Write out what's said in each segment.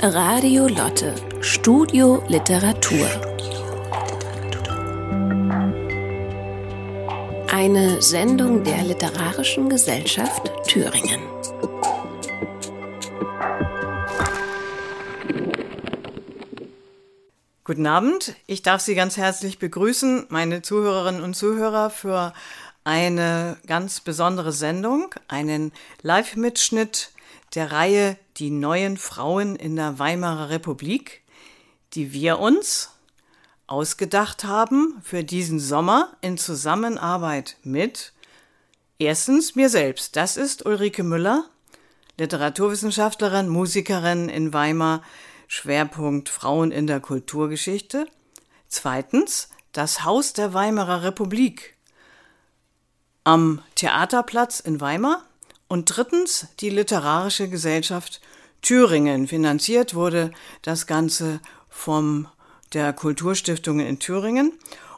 Radio Lotte, Studio Literatur. Eine Sendung der Literarischen Gesellschaft Thüringen. Guten Abend, ich darf Sie ganz herzlich begrüßen, meine Zuhörerinnen und Zuhörer, für eine ganz besondere Sendung, einen Live-Mitschnitt der Reihe Die neuen Frauen in der Weimarer Republik, die wir uns ausgedacht haben für diesen Sommer in Zusammenarbeit mit erstens mir selbst, das ist Ulrike Müller, Literaturwissenschaftlerin, Musikerin in Weimar, Schwerpunkt Frauen in der Kulturgeschichte. Zweitens das Haus der Weimarer Republik am Theaterplatz in Weimar und drittens die Literarische Gesellschaft Thüringen. Finanziert wurde das Ganze vom der Kulturstiftungen in Thüringen.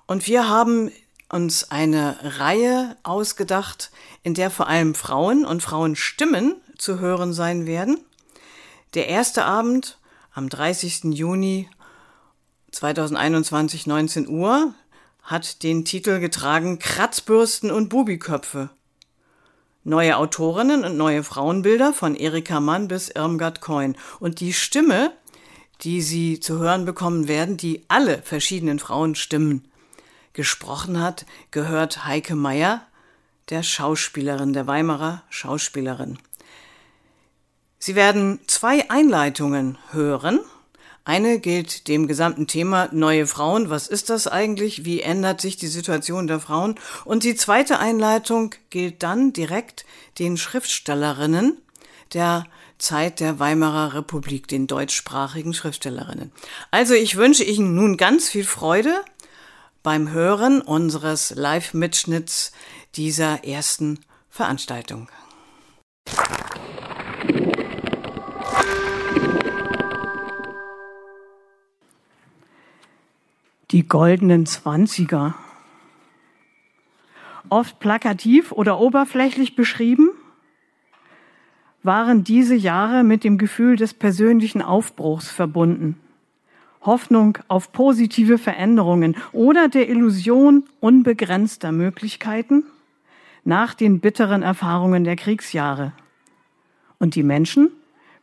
Und wir haben uns eine Reihe ausgedacht, in der vor allem Frauen und Frauenstimmen zu hören sein werden. Der erste Abend am 30. Juni 2021, 19 Uhr, hat den Titel getragen Kratzbürsten und Bubiköpfe. Neue Autorinnen und neue Frauenbilder von Erika Mann bis Irmgard Coin. Und die Stimme, die Sie zu hören bekommen werden, die alle verschiedenen Frauenstimmen gesprochen hat, gehört Heike Meyer, der Schauspielerin, der Weimarer Schauspielerin. Sie werden zwei Einleitungen hören eine gilt dem gesamten Thema neue Frauen. Was ist das eigentlich? Wie ändert sich die Situation der Frauen? Und die zweite Einleitung gilt dann direkt den Schriftstellerinnen der Zeit der Weimarer Republik, den deutschsprachigen Schriftstellerinnen. Also ich wünsche Ihnen nun ganz viel Freude beim Hören unseres Live-Mitschnitts dieser ersten Veranstaltung. Die goldenen Zwanziger. Oft plakativ oder oberflächlich beschrieben, waren diese Jahre mit dem Gefühl des persönlichen Aufbruchs verbunden. Hoffnung auf positive Veränderungen oder der Illusion unbegrenzter Möglichkeiten nach den bitteren Erfahrungen der Kriegsjahre. Und die Menschen,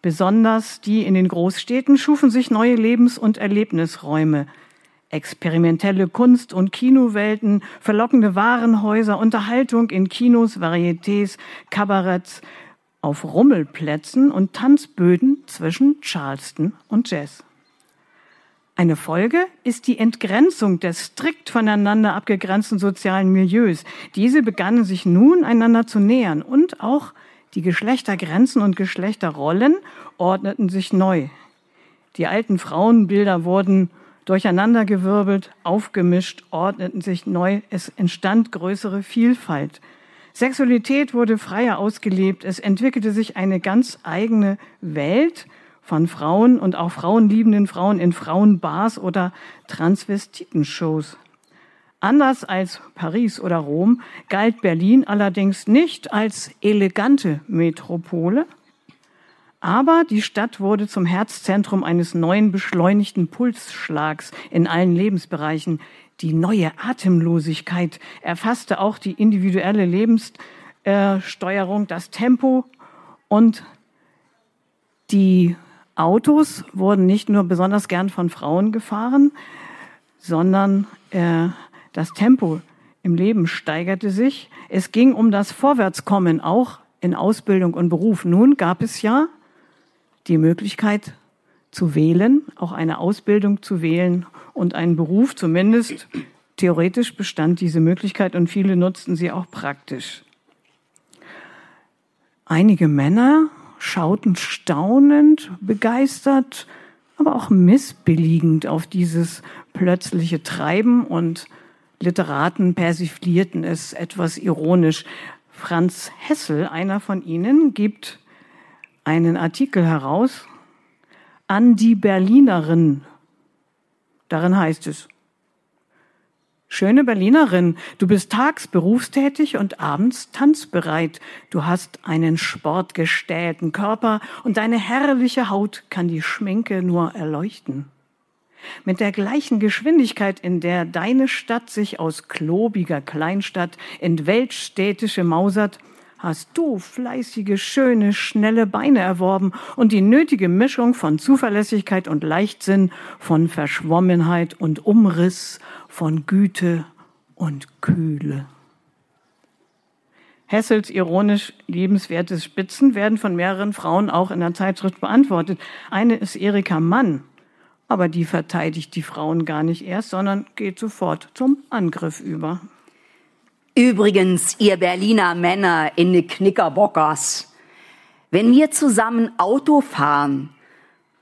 besonders die in den Großstädten, schufen sich neue Lebens- und Erlebnisräume, experimentelle Kunst- und Kinowelten, verlockende Warenhäuser, Unterhaltung in Kinos, Varietés, Kabaretts, auf Rummelplätzen und Tanzböden zwischen Charleston und Jazz. Eine Folge ist die Entgrenzung der strikt voneinander abgegrenzten sozialen Milieus. Diese begannen sich nun einander zu nähern und auch die Geschlechtergrenzen und Geschlechterrollen ordneten sich neu. Die alten Frauenbilder wurden durcheinandergewirbelt, aufgemischt, ordneten sich neu, es entstand größere Vielfalt. Sexualität wurde freier ausgelebt, es entwickelte sich eine ganz eigene Welt von Frauen und auch frauenliebenden Frauen in Frauenbars oder Transvestitenshows. Anders als Paris oder Rom galt Berlin allerdings nicht als elegante Metropole, aber die Stadt wurde zum Herzzentrum eines neuen beschleunigten Pulsschlags in allen Lebensbereichen. Die neue Atemlosigkeit erfasste auch die individuelle Lebenssteuerung, das Tempo und die Autos wurden nicht nur besonders gern von Frauen gefahren, sondern äh, das Tempo im Leben steigerte sich. Es ging um das Vorwärtskommen, auch in Ausbildung und Beruf. Nun gab es ja die Möglichkeit zu wählen, auch eine Ausbildung zu wählen und einen Beruf. Zumindest theoretisch bestand diese Möglichkeit und viele nutzten sie auch praktisch. Einige Männer schauten staunend, begeistert, aber auch missbilligend auf dieses plötzliche Treiben und Literaten persiflierten es etwas ironisch. Franz Hessel, einer von ihnen, gibt einen Artikel heraus an die Berlinerin. Darin heißt es, Schöne Berlinerin, du bist tags berufstätig und abends tanzbereit. Du hast einen sportgestählten Körper und deine herrliche Haut kann die Schminke nur erleuchten. Mit der gleichen Geschwindigkeit, in der deine Stadt sich aus klobiger Kleinstadt in weltstädtische mausert, hast du fleißige, schöne, schnelle Beine erworben und die nötige Mischung von Zuverlässigkeit und Leichtsinn, von Verschwommenheit und Umriss, von Güte und Kühle. Hessels ironisch liebenswerte Spitzen werden von mehreren Frauen auch in der Zeitschrift beantwortet. Eine ist Erika Mann, aber die verteidigt die Frauen gar nicht erst, sondern geht sofort zum Angriff über. Übrigens, ihr Berliner Männer in de Knickerbockers, wenn wir zusammen Auto fahren,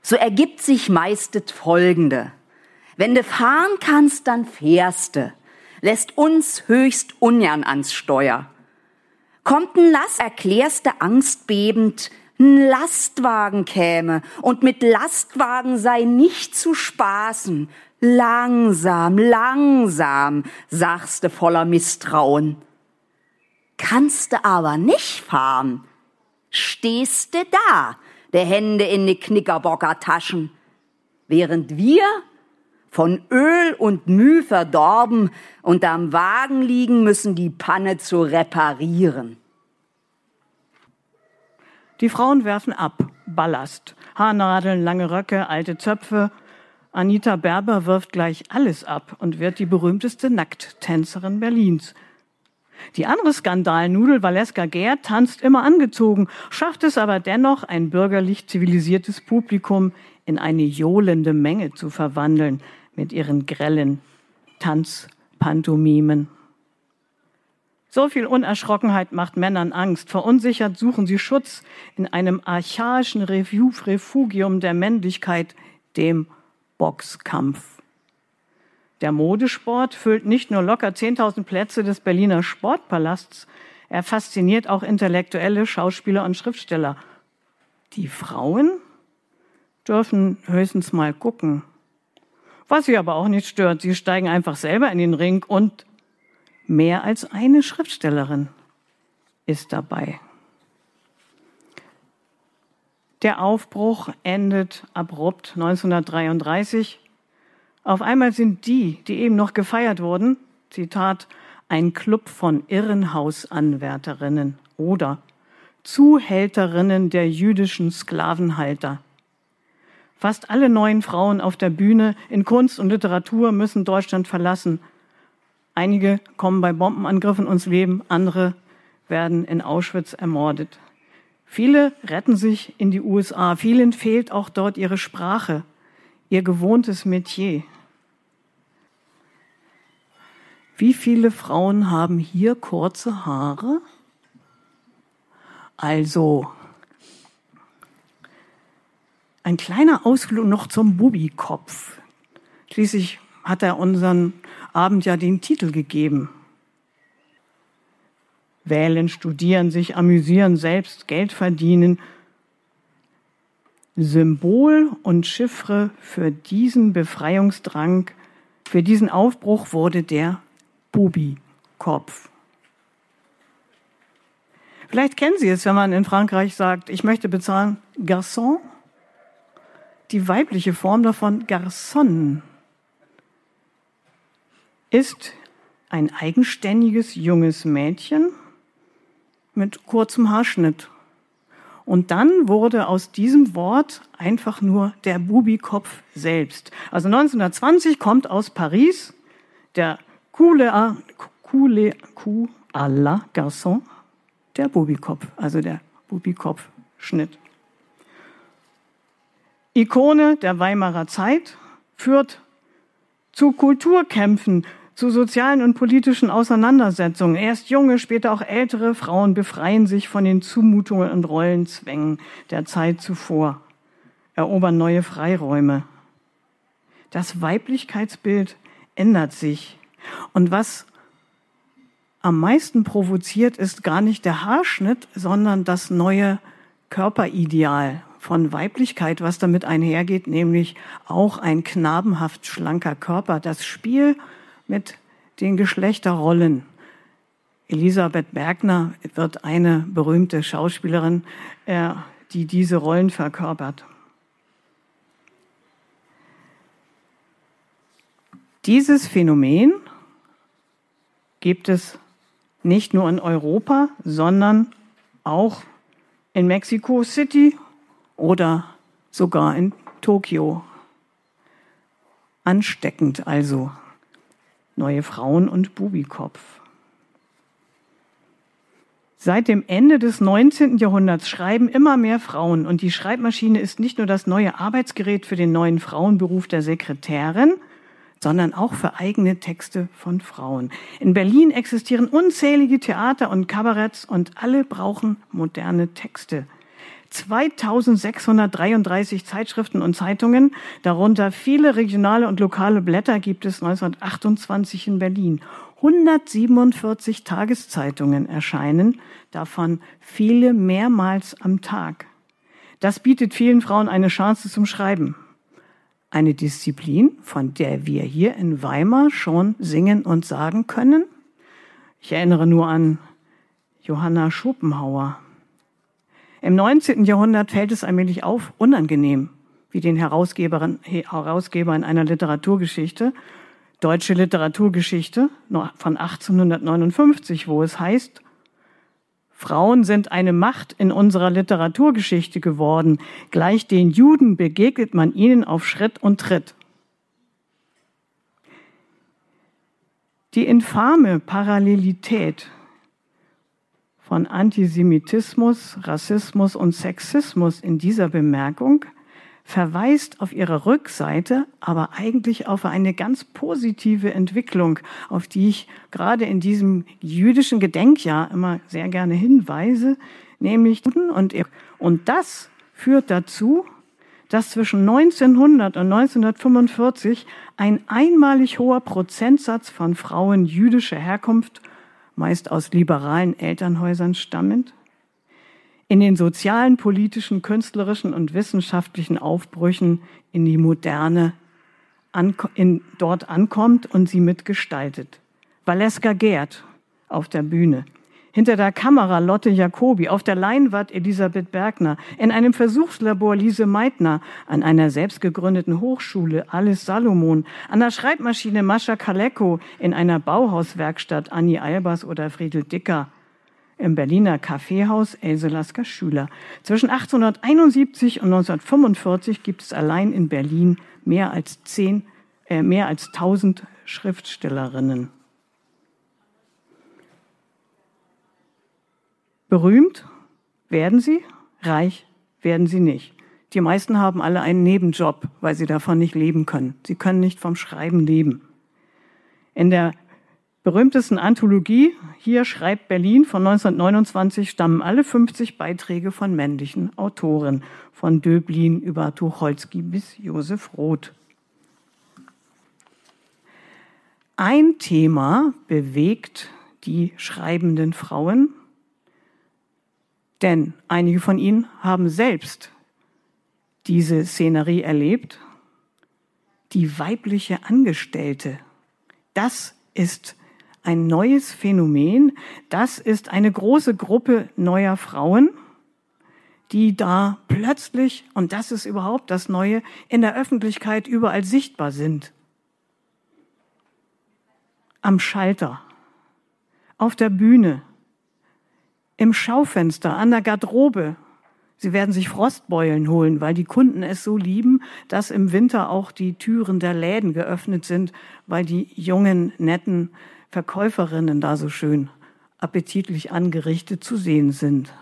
so ergibt sich meistet Folgende. Wenn du fahren kannst, dann fährst du. Lässt uns höchst ungern ans Steuer. Kommt ein Lass, erklärst du angstbebend, ein Lastwagen käme und mit Lastwagen sei nicht zu spaßen. Langsam, langsam, sagst du voller Misstrauen. Kannst du aber nicht fahren, stehst du da, der Hände in die Knickerbockertaschen, während wir von Öl und Müh verdorben und am Wagen liegen müssen, die Panne zu reparieren. Die Frauen werfen ab, Ballast, Haarnadeln, lange Röcke, alte Zöpfe. Anita Berber wirft gleich alles ab und wird die berühmteste Nackttänzerin Berlins. Die andere Skandalnudel Valeska Gerd tanzt immer angezogen, schafft es aber dennoch, ein bürgerlich zivilisiertes Publikum in eine johlende Menge zu verwandeln mit ihren grellen Tanzpantomimen. So viel Unerschrockenheit macht Männern Angst. Verunsichert suchen sie Schutz in einem archaischen Refugium der Männlichkeit, dem Boxkampf. Der Modesport füllt nicht nur locker 10.000 Plätze des Berliner Sportpalasts, er fasziniert auch Intellektuelle, Schauspieler und Schriftsteller. Die Frauen dürfen höchstens mal gucken. Was sie aber auch nicht stört, sie steigen einfach selber in den Ring und Mehr als eine Schriftstellerin ist dabei. Der Aufbruch endet abrupt 1933. Auf einmal sind die, die eben noch gefeiert wurden, Zitat, ein Club von Irrenhausanwärterinnen oder Zuhälterinnen der jüdischen Sklavenhalter. Fast alle neuen Frauen auf der Bühne in Kunst und Literatur müssen Deutschland verlassen – Einige kommen bei Bombenangriffen ums Leben, andere werden in Auschwitz ermordet. Viele retten sich in die USA, vielen fehlt auch dort ihre Sprache, ihr gewohntes Metier. Wie viele Frauen haben hier kurze Haare? Also, ein kleiner Ausflug noch zum Bubikopf. Schließlich hat er unseren Abend ja den Titel gegeben. Wählen, studieren, sich amüsieren, selbst Geld verdienen. Symbol und Chiffre für diesen Befreiungsdrang, für diesen Aufbruch wurde der Bubi-Kopf. Vielleicht kennen Sie es, wenn man in Frankreich sagt, ich möchte bezahlen Garçon. Die weibliche Form davon Garçon ist ein eigenständiges junges Mädchen mit kurzem Haarschnitt. Und dann wurde aus diesem Wort einfach nur der Bubikopf selbst. Also 1920 kommt aus Paris der coule, coule, coule à la Garçon, der Bubikopf, also der Bubikopf-Schnitt. Ikone der Weimarer Zeit führt zu Kulturkämpfen, zu sozialen und politischen Auseinandersetzungen. Erst junge, später auch ältere Frauen befreien sich von den Zumutungen und Rollenzwängen der Zeit zuvor, erobern neue Freiräume. Das Weiblichkeitsbild ändert sich. Und was am meisten provoziert, ist gar nicht der Haarschnitt, sondern das neue Körperideal, von Weiblichkeit, was damit einhergeht, nämlich auch ein knabenhaft schlanker Körper. Das Spiel mit den Geschlechterrollen. Elisabeth Bergner wird eine berühmte Schauspielerin, äh, die diese Rollen verkörpert. Dieses Phänomen gibt es nicht nur in Europa, sondern auch in Mexico City oder sogar in Tokio. Ansteckend also. Neue Frauen und Bubikopf. Seit dem Ende des 19. Jahrhunderts schreiben immer mehr Frauen und die Schreibmaschine ist nicht nur das neue Arbeitsgerät für den neuen Frauenberuf der Sekretärin, sondern auch für eigene Texte von Frauen. In Berlin existieren unzählige Theater und Kabaretts und alle brauchen moderne Texte. 2633 Zeitschriften und Zeitungen, darunter viele regionale und lokale Blätter gibt es 1928 in Berlin. 147 Tageszeitungen erscheinen, davon viele mehrmals am Tag. Das bietet vielen Frauen eine Chance zum Schreiben. Eine Disziplin, von der wir hier in Weimar schon singen und sagen können. Ich erinnere nur an Johanna Schopenhauer. Im 19. Jahrhundert fällt es allmählich auf, unangenehm, wie den Herausgeber in einer Literaturgeschichte, deutsche Literaturgeschichte von 1859, wo es heißt, Frauen sind eine Macht in unserer Literaturgeschichte geworden. Gleich den Juden begegnet man ihnen auf Schritt und Tritt. Die infame Parallelität von Antisemitismus, Rassismus und Sexismus in dieser Bemerkung verweist auf ihrer Rückseite aber eigentlich auf eine ganz positive Entwicklung, auf die ich gerade in diesem jüdischen Gedenkjahr immer sehr gerne hinweise, nämlich und, und das führt dazu, dass zwischen 1900 und 1945 ein einmalig hoher Prozentsatz von Frauen jüdischer Herkunft, meist aus liberalen Elternhäusern stammend, in den sozialen, politischen, künstlerischen und wissenschaftlichen Aufbrüchen in die Moderne in, dort ankommt und sie mitgestaltet. Valeska Gerd auf der Bühne, hinter der Kamera Lotte Jacobi, auf der Leinwand Elisabeth Bergner, in einem Versuchslabor Lise Meitner, an einer selbstgegründeten Hochschule Alice Salomon, an der Schreibmaschine Mascha Kaleko, in einer Bauhauswerkstatt Annie Albers oder Friedel Dicker, im Berliner Kaffeehaus Else Lasker Schüler. Zwischen 1871 und 1945 gibt es allein in Berlin mehr als zehn, äh, mehr als 1000 Schriftstellerinnen. Berühmt werden sie, reich werden sie nicht. Die meisten haben alle einen Nebenjob, weil sie davon nicht leben können. Sie können nicht vom Schreiben leben. In der berühmtesten Anthologie, hier schreibt Berlin von 1929, stammen alle 50 Beiträge von männlichen Autoren, von Döblin über Tucholsky bis Josef Roth. Ein Thema bewegt die schreibenden Frauen, denn einige von ihnen haben selbst diese Szenerie erlebt. Die weibliche Angestellte, das ist ein neues Phänomen. Das ist eine große Gruppe neuer Frauen, die da plötzlich, und das ist überhaupt das Neue, in der Öffentlichkeit überall sichtbar sind. Am Schalter, auf der Bühne, im Schaufenster, an der Garderobe. Sie werden sich Frostbeulen holen, weil die Kunden es so lieben, dass im Winter auch die Türen der Läden geöffnet sind, weil die jungen, netten Verkäuferinnen da so schön appetitlich angerichtet zu sehen sind.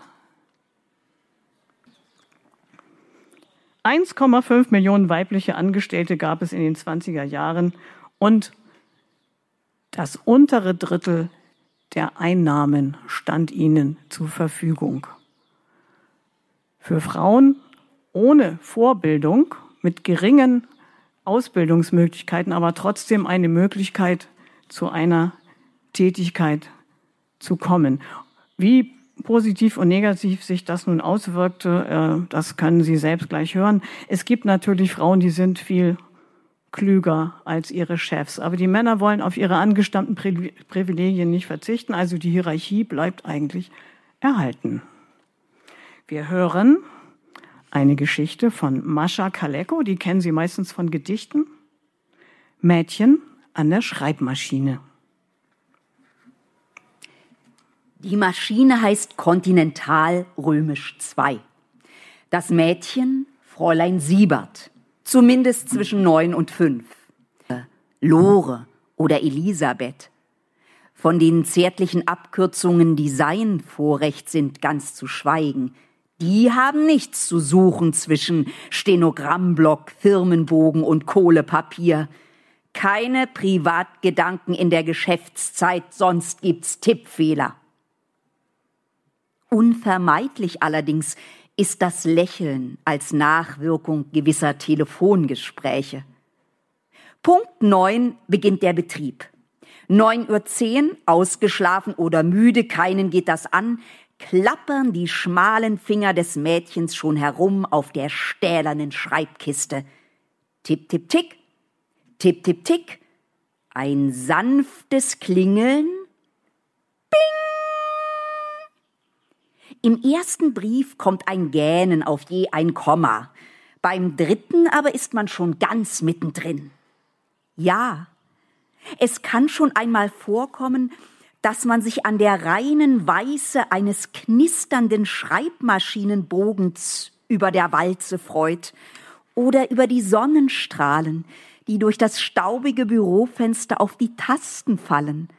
1,5 Millionen weibliche Angestellte gab es in den 20er Jahren und das untere Drittel der Einnahmen stand ihnen zur Verfügung. Für Frauen ohne Vorbildung, mit geringen Ausbildungsmöglichkeiten, aber trotzdem eine Möglichkeit, zu einer Tätigkeit zu kommen. Wie positiv und negativ sich das nun auswirkte, äh, das können Sie selbst gleich hören. Es gibt natürlich Frauen, die sind viel klüger als ihre Chefs. Aber die Männer wollen auf ihre angestammten Privilegien nicht verzichten, also die Hierarchie bleibt eigentlich erhalten. Wir hören eine Geschichte von Mascha Kaleko, die kennen Sie meistens von Gedichten. Mädchen an der Schreibmaschine. Die Maschine heißt Kontinental Römisch II. Das Mädchen Fräulein Siebert, zumindest zwischen neun und fünf. Lore oder Elisabeth. Von den zärtlichen Abkürzungen, die sein Vorrecht sind, ganz zu schweigen. Die haben nichts zu suchen zwischen Stenogrammblock, Firmenbogen und Kohlepapier. Keine Privatgedanken in der Geschäftszeit, sonst gibt's Tippfehler. Unvermeidlich allerdings ist das Lächeln als Nachwirkung gewisser Telefongespräche. Punkt neun beginnt der Betrieb. Neun Uhr, zehn, ausgeschlafen oder müde, keinen geht das an, klappern die schmalen Finger des Mädchens schon herum auf der stählernen Schreibkiste. Tipp, tipp, tick, tipp, tipp, tick, ein sanftes Klingeln, Im ersten Brief kommt ein Gähnen auf je ein Komma. Beim dritten aber ist man schon ganz mittendrin. Ja, es kann schon einmal vorkommen, dass man sich an der reinen Weiße eines knisternden Schreibmaschinenbogens über der Walze freut oder über die Sonnenstrahlen, die durch das staubige Bürofenster auf die Tasten fallen.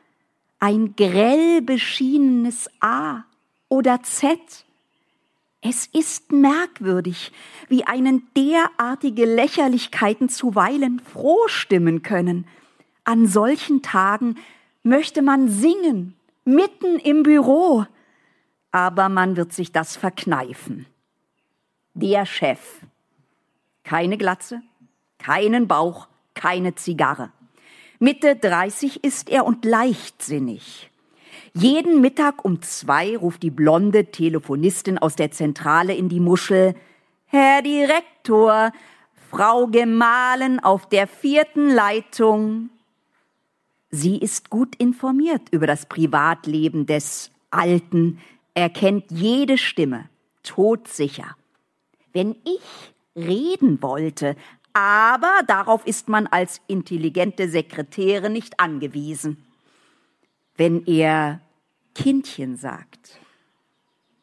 Ein grell beschienenes A oder Z. Es ist merkwürdig, wie einen derartige Lächerlichkeiten zuweilen froh stimmen können. An solchen Tagen möchte man singen, mitten im Büro, aber man wird sich das verkneifen. Der Chef. Keine Glatze, keinen Bauch, keine Zigarre. Mitte 30 ist er und leichtsinnig. Jeden Mittag um zwei ruft die blonde Telefonistin aus der Zentrale in die Muschel. Herr Direktor, Frau Gemahlen auf der vierten Leitung. Sie ist gut informiert über das Privatleben des Alten, er kennt jede Stimme, todsicher. Wenn ich reden wollte, aber darauf ist man als intelligente Sekretäre nicht angewiesen. Wenn er Kindchen sagt.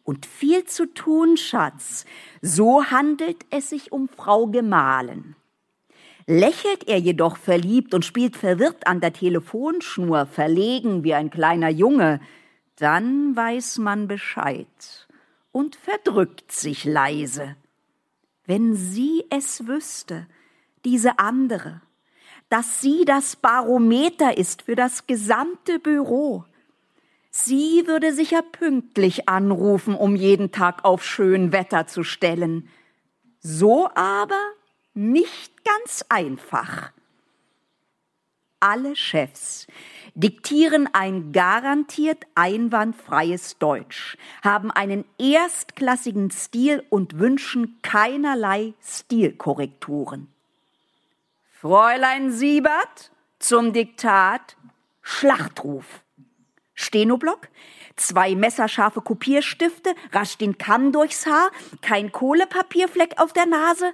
Und viel zu tun, Schatz. So handelt es sich um Frau Gemahlen. Lächelt er jedoch verliebt und spielt verwirrt an der Telefonschnur, verlegen wie ein kleiner Junge, dann weiß man Bescheid und verdrückt sich leise. Wenn sie es wüsste, diese andere, dass sie das Barometer ist für das gesamte Büro, Sie würde sicher pünktlich anrufen, um jeden Tag auf schön Wetter zu stellen. So aber nicht ganz einfach. Alle Chefs diktieren ein garantiert einwandfreies Deutsch, haben einen erstklassigen Stil und wünschen keinerlei Stilkorrekturen. Fräulein Siebert zum Diktat Schlachtruf. Stenoblock, zwei messerscharfe Kopierstifte, rasch den Kamm durchs Haar, kein Kohlepapierfleck auf der Nase?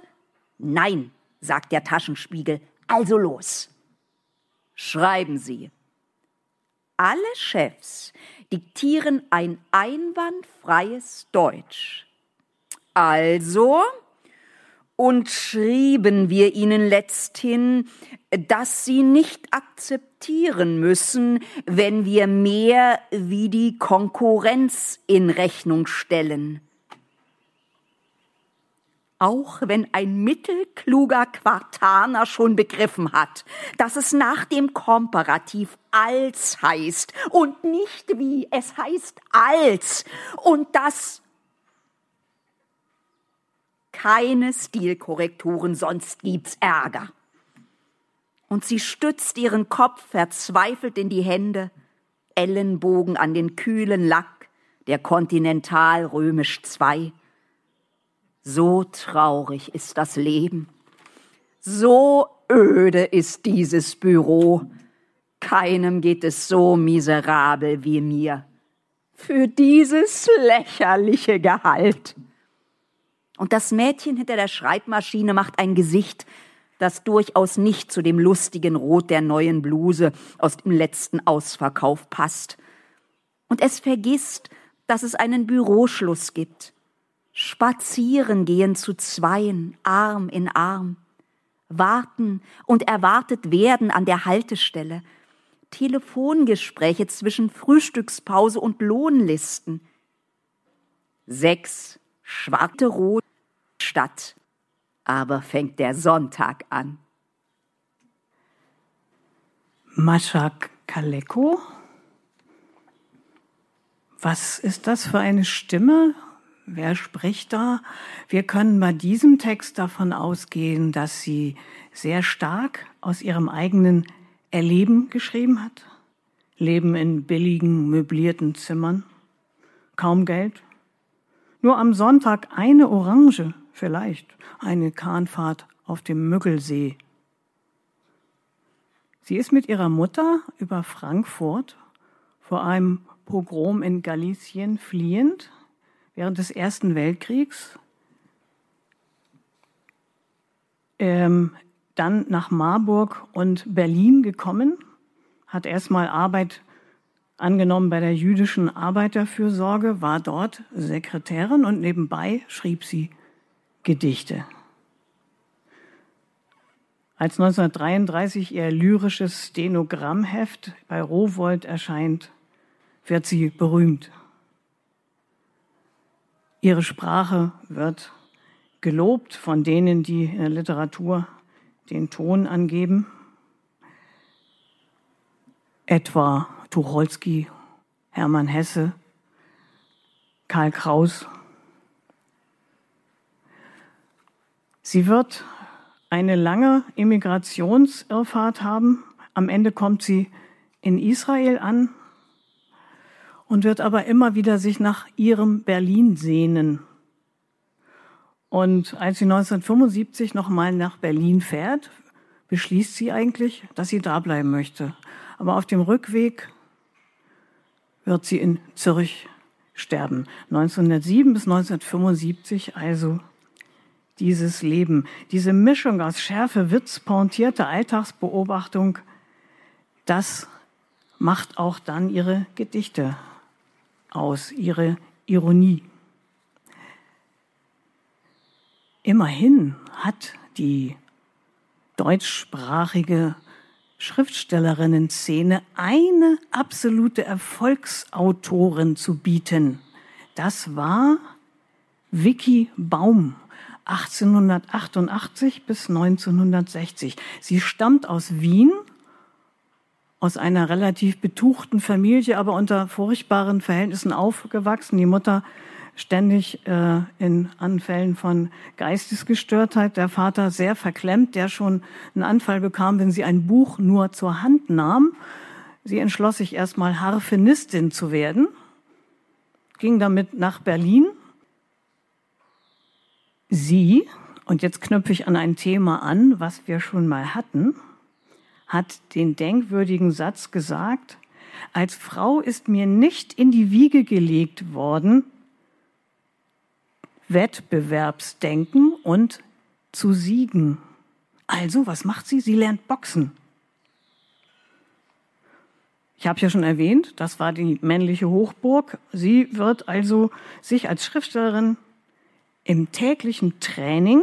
Nein, sagt der Taschenspiegel, also los. Schreiben Sie. Alle Chefs diktieren ein einwandfreies Deutsch. Also und schrieben wir ihnen letzthin, dass sie nicht akzeptieren müssen, wenn wir mehr wie die Konkurrenz in Rechnung stellen. Auch wenn ein mittelkluger Quartaner schon begriffen hat, dass es nach dem Komparativ als heißt und nicht wie es heißt als und dass keine Stilkorrekturen, sonst gibt's Ärger. Und sie stützt ihren Kopf verzweifelt in die Hände, Ellenbogen an den kühlen Lack der Kontinental Römisch II. So traurig ist das Leben, so öde ist dieses Büro. Keinem geht es so miserabel wie mir. Für dieses lächerliche Gehalt. Und das Mädchen hinter der Schreibmaschine macht ein Gesicht, das durchaus nicht zu dem lustigen Rot der neuen Bluse aus dem letzten Ausverkauf passt. Und es vergisst, dass es einen Büroschluss gibt. Spazieren gehen zu zweien, Arm in Arm. Warten und erwartet werden an der Haltestelle. Telefongespräche zwischen Frühstückspause und Lohnlisten. Sechs schwarte Rot Stadt aber fängt der Sonntag an. Mascha Kaleko? Was ist das für eine Stimme? Wer spricht da? Wir können bei diesem Text davon ausgehen, dass sie sehr stark aus ihrem eigenen Erleben geschrieben hat. Leben in billigen, möblierten Zimmern. Kaum Geld. Nur am Sonntag eine Orange vielleicht eine Kahnfahrt auf dem Müggelsee. Sie ist mit ihrer Mutter über Frankfurt vor einem Pogrom in Galicien fliehend während des Ersten Weltkriegs, ähm, dann nach Marburg und Berlin gekommen, hat erstmal Arbeit angenommen bei der jüdischen Arbeiterfürsorge, war dort Sekretärin und nebenbei schrieb sie Gedichte. Als 1933 ihr lyrisches Stenogrammheft bei Rowold erscheint, wird sie berühmt. Ihre Sprache wird gelobt von denen, die in der Literatur den Ton angeben, etwa Tucholsky, Hermann Hesse, Karl Kraus Sie wird eine lange Immigrationsirrfahrt haben. Am Ende kommt sie in Israel an und wird aber immer wieder sich nach ihrem Berlin sehnen. Und als sie 1975 nochmal nach Berlin fährt, beschließt sie eigentlich, dass sie da bleiben möchte. Aber auf dem Rückweg wird sie in Zürich sterben. 1907 bis 1975 also dieses Leben. Diese Mischung aus Schärfe, Witz, pointierte Alltagsbeobachtung, das macht auch dann ihre Gedichte aus, ihre Ironie. Immerhin hat die deutschsprachige Schriftstellerinnen-Szene eine absolute Erfolgsautorin zu bieten. Das war Vicky Baum. 1888 bis 1960. Sie stammt aus Wien, aus einer relativ betuchten Familie, aber unter furchtbaren Verhältnissen aufgewachsen. Die Mutter ständig äh, in Anfällen von Geistesgestörtheit, der Vater sehr verklemmt, der schon einen Anfall bekam, wenn sie ein Buch nur zur Hand nahm. Sie entschloss sich erstmal Harfenistin zu werden, ging damit nach Berlin Sie, und jetzt knüpfe ich an ein Thema an, was wir schon mal hatten, hat den denkwürdigen Satz gesagt, als Frau ist mir nicht in die Wiege gelegt worden, Wettbewerbsdenken und zu siegen. Also, was macht sie? Sie lernt Boxen. Ich habe ja schon erwähnt, das war die männliche Hochburg. Sie wird also sich als Schriftstellerin im täglichen Training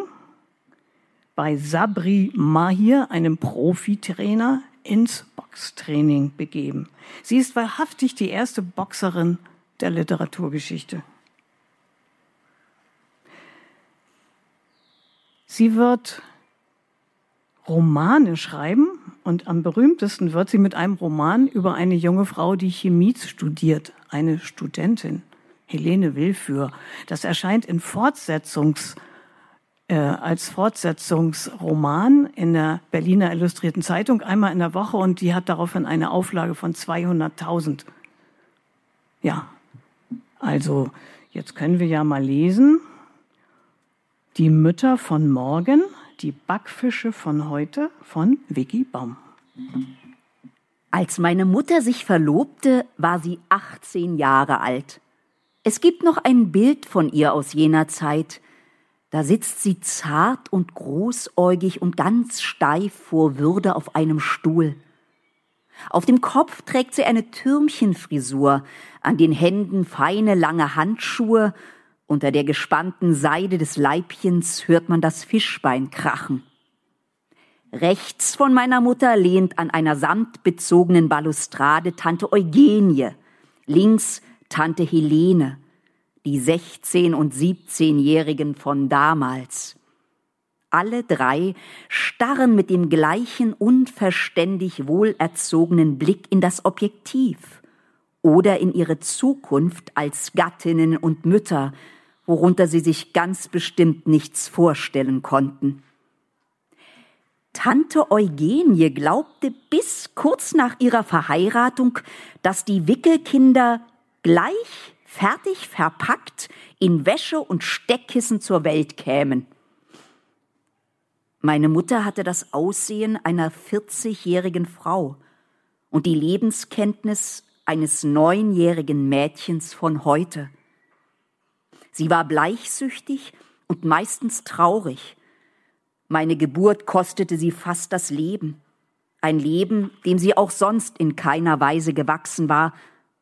bei Sabri Mahir, einem Profitrainer, ins Boxtraining begeben. Sie ist wahrhaftig die erste Boxerin der Literaturgeschichte. Sie wird Romane schreiben und am berühmtesten wird sie mit einem Roman über eine junge Frau, die Chemie studiert, eine Studentin. Helene Willführ. Das erscheint in Fortsetzungs, äh, als Fortsetzungsroman in der Berliner Illustrierten Zeitung einmal in der Woche und die hat daraufhin eine Auflage von 200.000. Ja, also jetzt können wir ja mal lesen. Die Mütter von morgen, Die Backfische von heute von Vicky Baum. Als meine Mutter sich verlobte, war sie 18 Jahre alt. Es gibt noch ein Bild von ihr aus jener Zeit. Da sitzt sie zart und großäugig und ganz steif vor Würde auf einem Stuhl. Auf dem Kopf trägt sie eine Türmchenfrisur, an den Händen feine lange Handschuhe, unter der gespannten Seide des Leibchens hört man das Fischbein krachen. Rechts von meiner Mutter lehnt an einer samtbezogenen Balustrade Tante Eugenie, links Tante Helene, die 16- und 17-Jährigen von damals. Alle drei starren mit dem gleichen unverständig wohlerzogenen Blick in das Objektiv oder in ihre Zukunft als Gattinnen und Mütter, worunter sie sich ganz bestimmt nichts vorstellen konnten. Tante Eugenie glaubte bis kurz nach ihrer Verheiratung, dass die Wickelkinder gleich fertig verpackt in Wäsche und Steckkissen zur Welt kämen. Meine Mutter hatte das Aussehen einer 40-jährigen Frau und die Lebenskenntnis eines neunjährigen Mädchens von heute. Sie war bleichsüchtig und meistens traurig, meine Geburt kostete sie fast das Leben, ein Leben, dem sie auch sonst in keiner Weise gewachsen war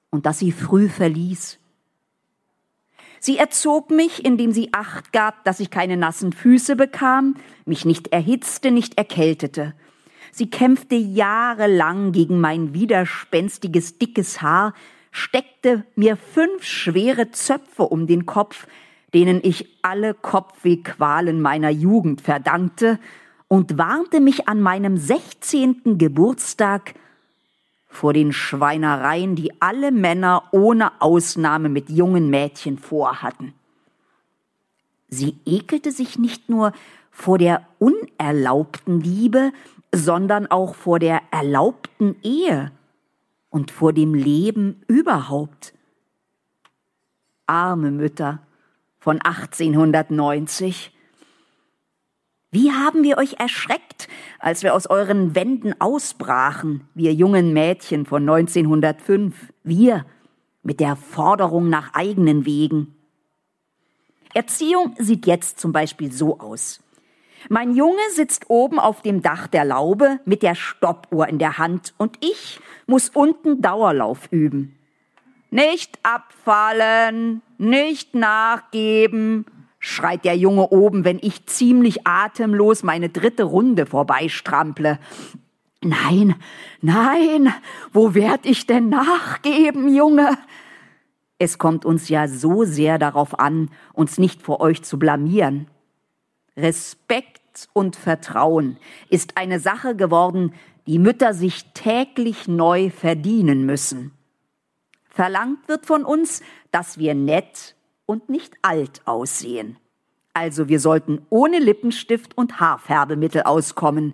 und das sie früh verließ. Sie erzog mich, indem sie Acht gab, dass ich keine nassen Füße bekam, mich nicht erhitzte, nicht erkältete. Sie kämpfte jahrelang gegen mein widerspenstiges, dickes Haar, steckte mir fünf schwere Zöpfe um den Kopf, denen ich alle Kopfwehqualen meiner Jugend verdankte, und warnte mich an meinem sechzehnten Geburtstag vor den Schweinereien, die alle Männer ohne Ausnahme mit jungen Mädchen vorhatten. Sie ekelte sich nicht nur vor der unerlaubten Liebe, sondern auch vor der erlaubten Ehe und vor dem Leben überhaupt. Arme Mütter, von 1890. Wie haben wir euch erschreckt, als wir aus euren Wänden ausbrachen, wir jungen Mädchen von 1905, wir mit der Forderung nach eigenen Wegen. Erziehung sieht jetzt zum Beispiel so aus. Mein Junge sitzt oben auf dem Dach der Laube mit der Stoppuhr in der Hand und ich muss unten Dauerlauf üben. Nicht abfallen, nicht nachgeben, schreit der Junge oben, wenn ich ziemlich atemlos meine dritte Runde vorbeistrample. Nein, nein, wo werd ich denn nachgeben, Junge? Es kommt uns ja so sehr darauf an, uns nicht vor euch zu blamieren. Respekt und Vertrauen ist eine Sache geworden, die Mütter sich täglich neu verdienen müssen. Verlangt wird von uns, dass wir nett und nicht alt aussehen. Also wir sollten ohne Lippenstift und Haarfärbemittel auskommen.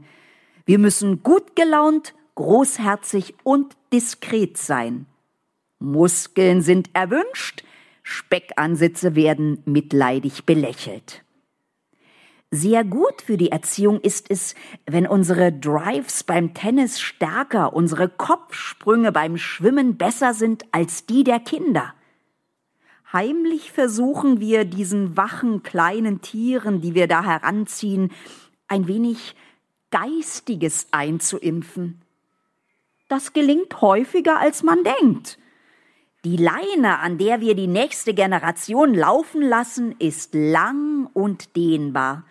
Wir müssen gut gelaunt, großherzig und diskret sein. Muskeln sind erwünscht, Speckansitze werden mitleidig belächelt. Sehr gut für die Erziehung ist es, wenn unsere Drives beim Tennis stärker, unsere Kopfsprünge beim Schwimmen besser sind als die der Kinder. Heimlich versuchen wir diesen wachen kleinen Tieren, die wir da heranziehen, ein wenig Geistiges einzuimpfen. Das gelingt häufiger, als man denkt. Die Leine, an der wir die nächste Generation laufen lassen, ist lang und dehnbar.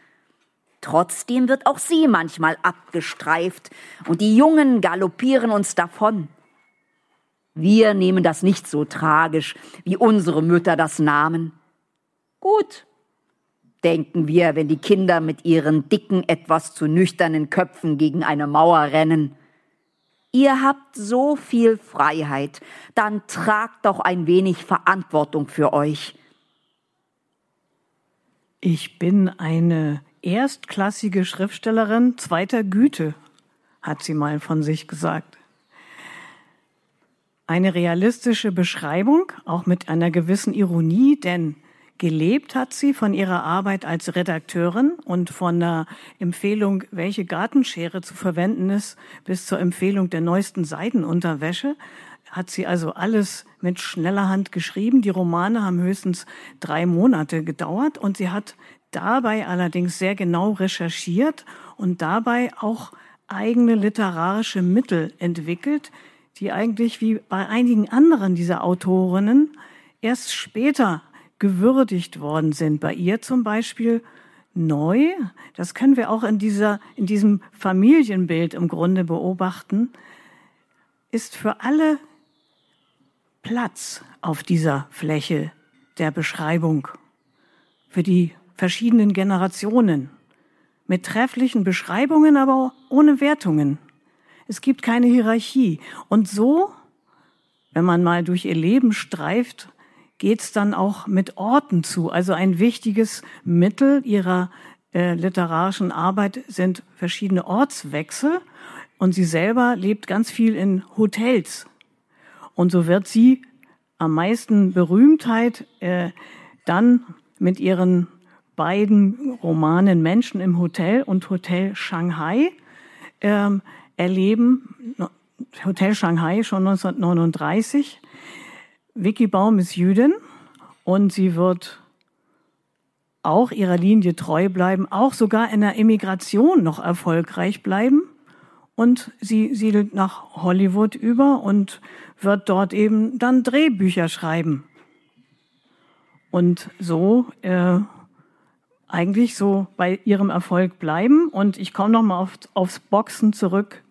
Trotzdem wird auch sie manchmal abgestreift und die Jungen galoppieren uns davon. Wir nehmen das nicht so tragisch, wie unsere Mütter das nahmen. Gut, denken wir, wenn die Kinder mit ihren dicken, etwas zu nüchternen Köpfen gegen eine Mauer rennen. Ihr habt so viel Freiheit, dann tragt doch ein wenig Verantwortung für euch. Ich bin eine erstklassige Schriftstellerin zweiter Güte, hat sie mal von sich gesagt. Eine realistische Beschreibung, auch mit einer gewissen Ironie, denn Gelebt hat sie von ihrer Arbeit als Redakteurin und von der Empfehlung, welche Gartenschere zu verwenden ist, bis zur Empfehlung der neuesten Seidenunterwäsche. Hat sie also alles mit schneller Hand geschrieben. Die Romane haben höchstens drei Monate gedauert und sie hat dabei allerdings sehr genau recherchiert und dabei auch eigene literarische Mittel entwickelt, die eigentlich wie bei einigen anderen dieser Autorinnen erst später gewürdigt worden sind. Bei ihr zum Beispiel neu, das können wir auch in, dieser, in diesem Familienbild im Grunde beobachten, ist für alle Platz auf dieser Fläche der Beschreibung, für die verschiedenen Generationen, mit trefflichen Beschreibungen, aber ohne Wertungen. Es gibt keine Hierarchie. Und so, wenn man mal durch ihr Leben streift, geht's dann auch mit Orten zu. Also ein wichtiges Mittel ihrer äh, literarischen Arbeit sind verschiedene Ortswechsel. Und sie selber lebt ganz viel in Hotels. Und so wird sie am meisten Berühmtheit äh, dann mit ihren beiden Romanen Menschen im Hotel und Hotel Shanghai ähm, erleben. Hotel Shanghai schon 1939 Vicky Baum ist Jüdin und sie wird auch ihrer Linie treu bleiben, auch sogar in der Immigration noch erfolgreich bleiben. Und sie siedelt nach Hollywood über und wird dort eben dann Drehbücher schreiben. Und so äh, eigentlich so bei ihrem Erfolg bleiben. Und ich komme nochmal auf, aufs Boxen zurück.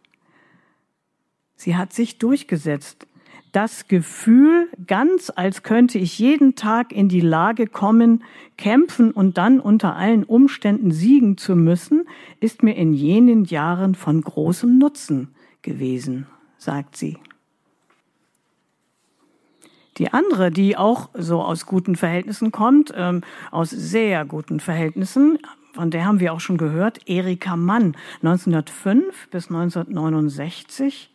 Sie hat sich durchgesetzt das Gefühl, ganz als könnte ich jeden Tag in die Lage kommen, kämpfen und dann unter allen Umständen siegen zu müssen, ist mir in jenen Jahren von großem Nutzen gewesen, sagt sie. Die andere, die auch so aus guten Verhältnissen kommt, ähm, aus sehr guten Verhältnissen, von der haben wir auch schon gehört, Erika Mann, 1905 bis 1969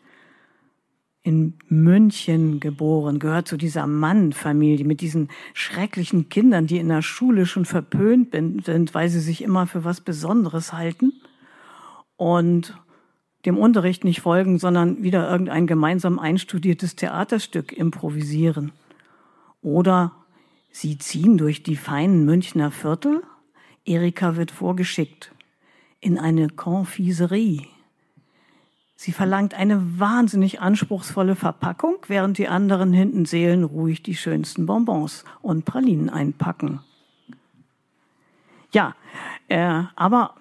in München geboren, gehört zu dieser Mann-Familie mit diesen schrecklichen Kindern, die in der Schule schon verpönt sind, weil sie sich immer für was Besonderes halten und dem Unterricht nicht folgen, sondern wieder irgendein gemeinsam einstudiertes Theaterstück improvisieren. Oder sie ziehen durch die feinen Münchner Viertel. Erika wird vorgeschickt in eine Confiserie Sie verlangt eine wahnsinnig anspruchsvolle Verpackung, während die anderen hinten seelenruhig die schönsten Bonbons und Pralinen einpacken. Ja, äh, aber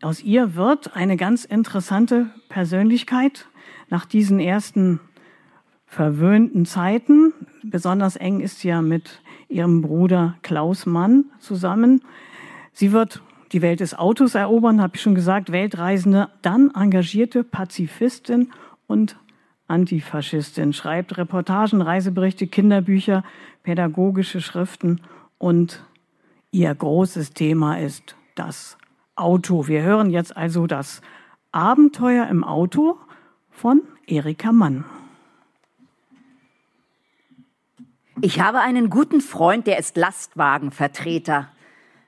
aus ihr wird eine ganz interessante Persönlichkeit nach diesen ersten verwöhnten Zeiten. Besonders eng ist sie ja mit ihrem Bruder Klaus Mann zusammen. Sie wird die Welt des Autos erobern, habe ich schon gesagt, Weltreisende, dann engagierte Pazifistin und Antifaschistin, schreibt Reportagen, Reiseberichte, Kinderbücher, pädagogische Schriften und ihr großes Thema ist das Auto. Wir hören jetzt also das Abenteuer im Auto von Erika Mann. Ich habe einen guten Freund, der ist Lastwagenvertreter.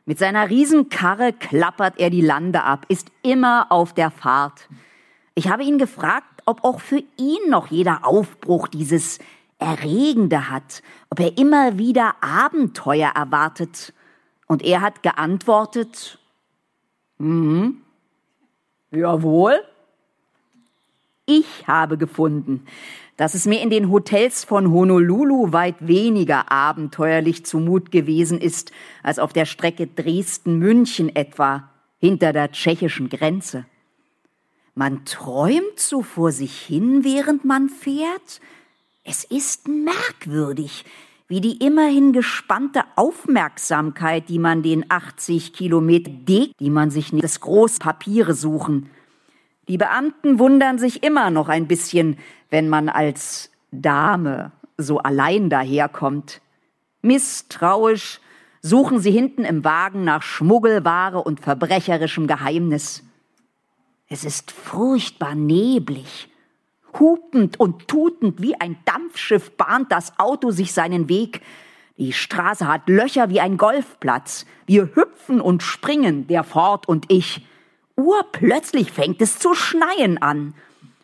Mit seiner Riesenkarre klappert er die Lande ab, ist immer auf der Fahrt. Ich habe ihn gefragt, ob auch für ihn noch jeder Aufbruch dieses Erregende hat, ob er immer wieder Abenteuer erwartet. Und er hat geantwortet, mhm, jawohl. Ich habe gefunden, dass es mir in den Hotels von Honolulu weit weniger abenteuerlich zumut gewesen ist als auf der Strecke Dresden-München etwa hinter der tschechischen Grenze. Man träumt so vor sich hin, während man fährt. Es ist merkwürdig, wie die immerhin gespannte Aufmerksamkeit, die man den 80 Kilometer dick, die man sich nicht das Großpapiere suchen, die Beamten wundern sich immer noch ein bisschen, wenn man als Dame so allein daherkommt. Misstrauisch suchen sie hinten im Wagen nach Schmuggelware und verbrecherischem Geheimnis. Es ist furchtbar neblig. Hupend und tutend wie ein Dampfschiff bahnt das Auto sich seinen Weg. Die Straße hat Löcher wie ein Golfplatz. Wir hüpfen und springen, der Ford und ich. Urplötzlich fängt es zu schneien an.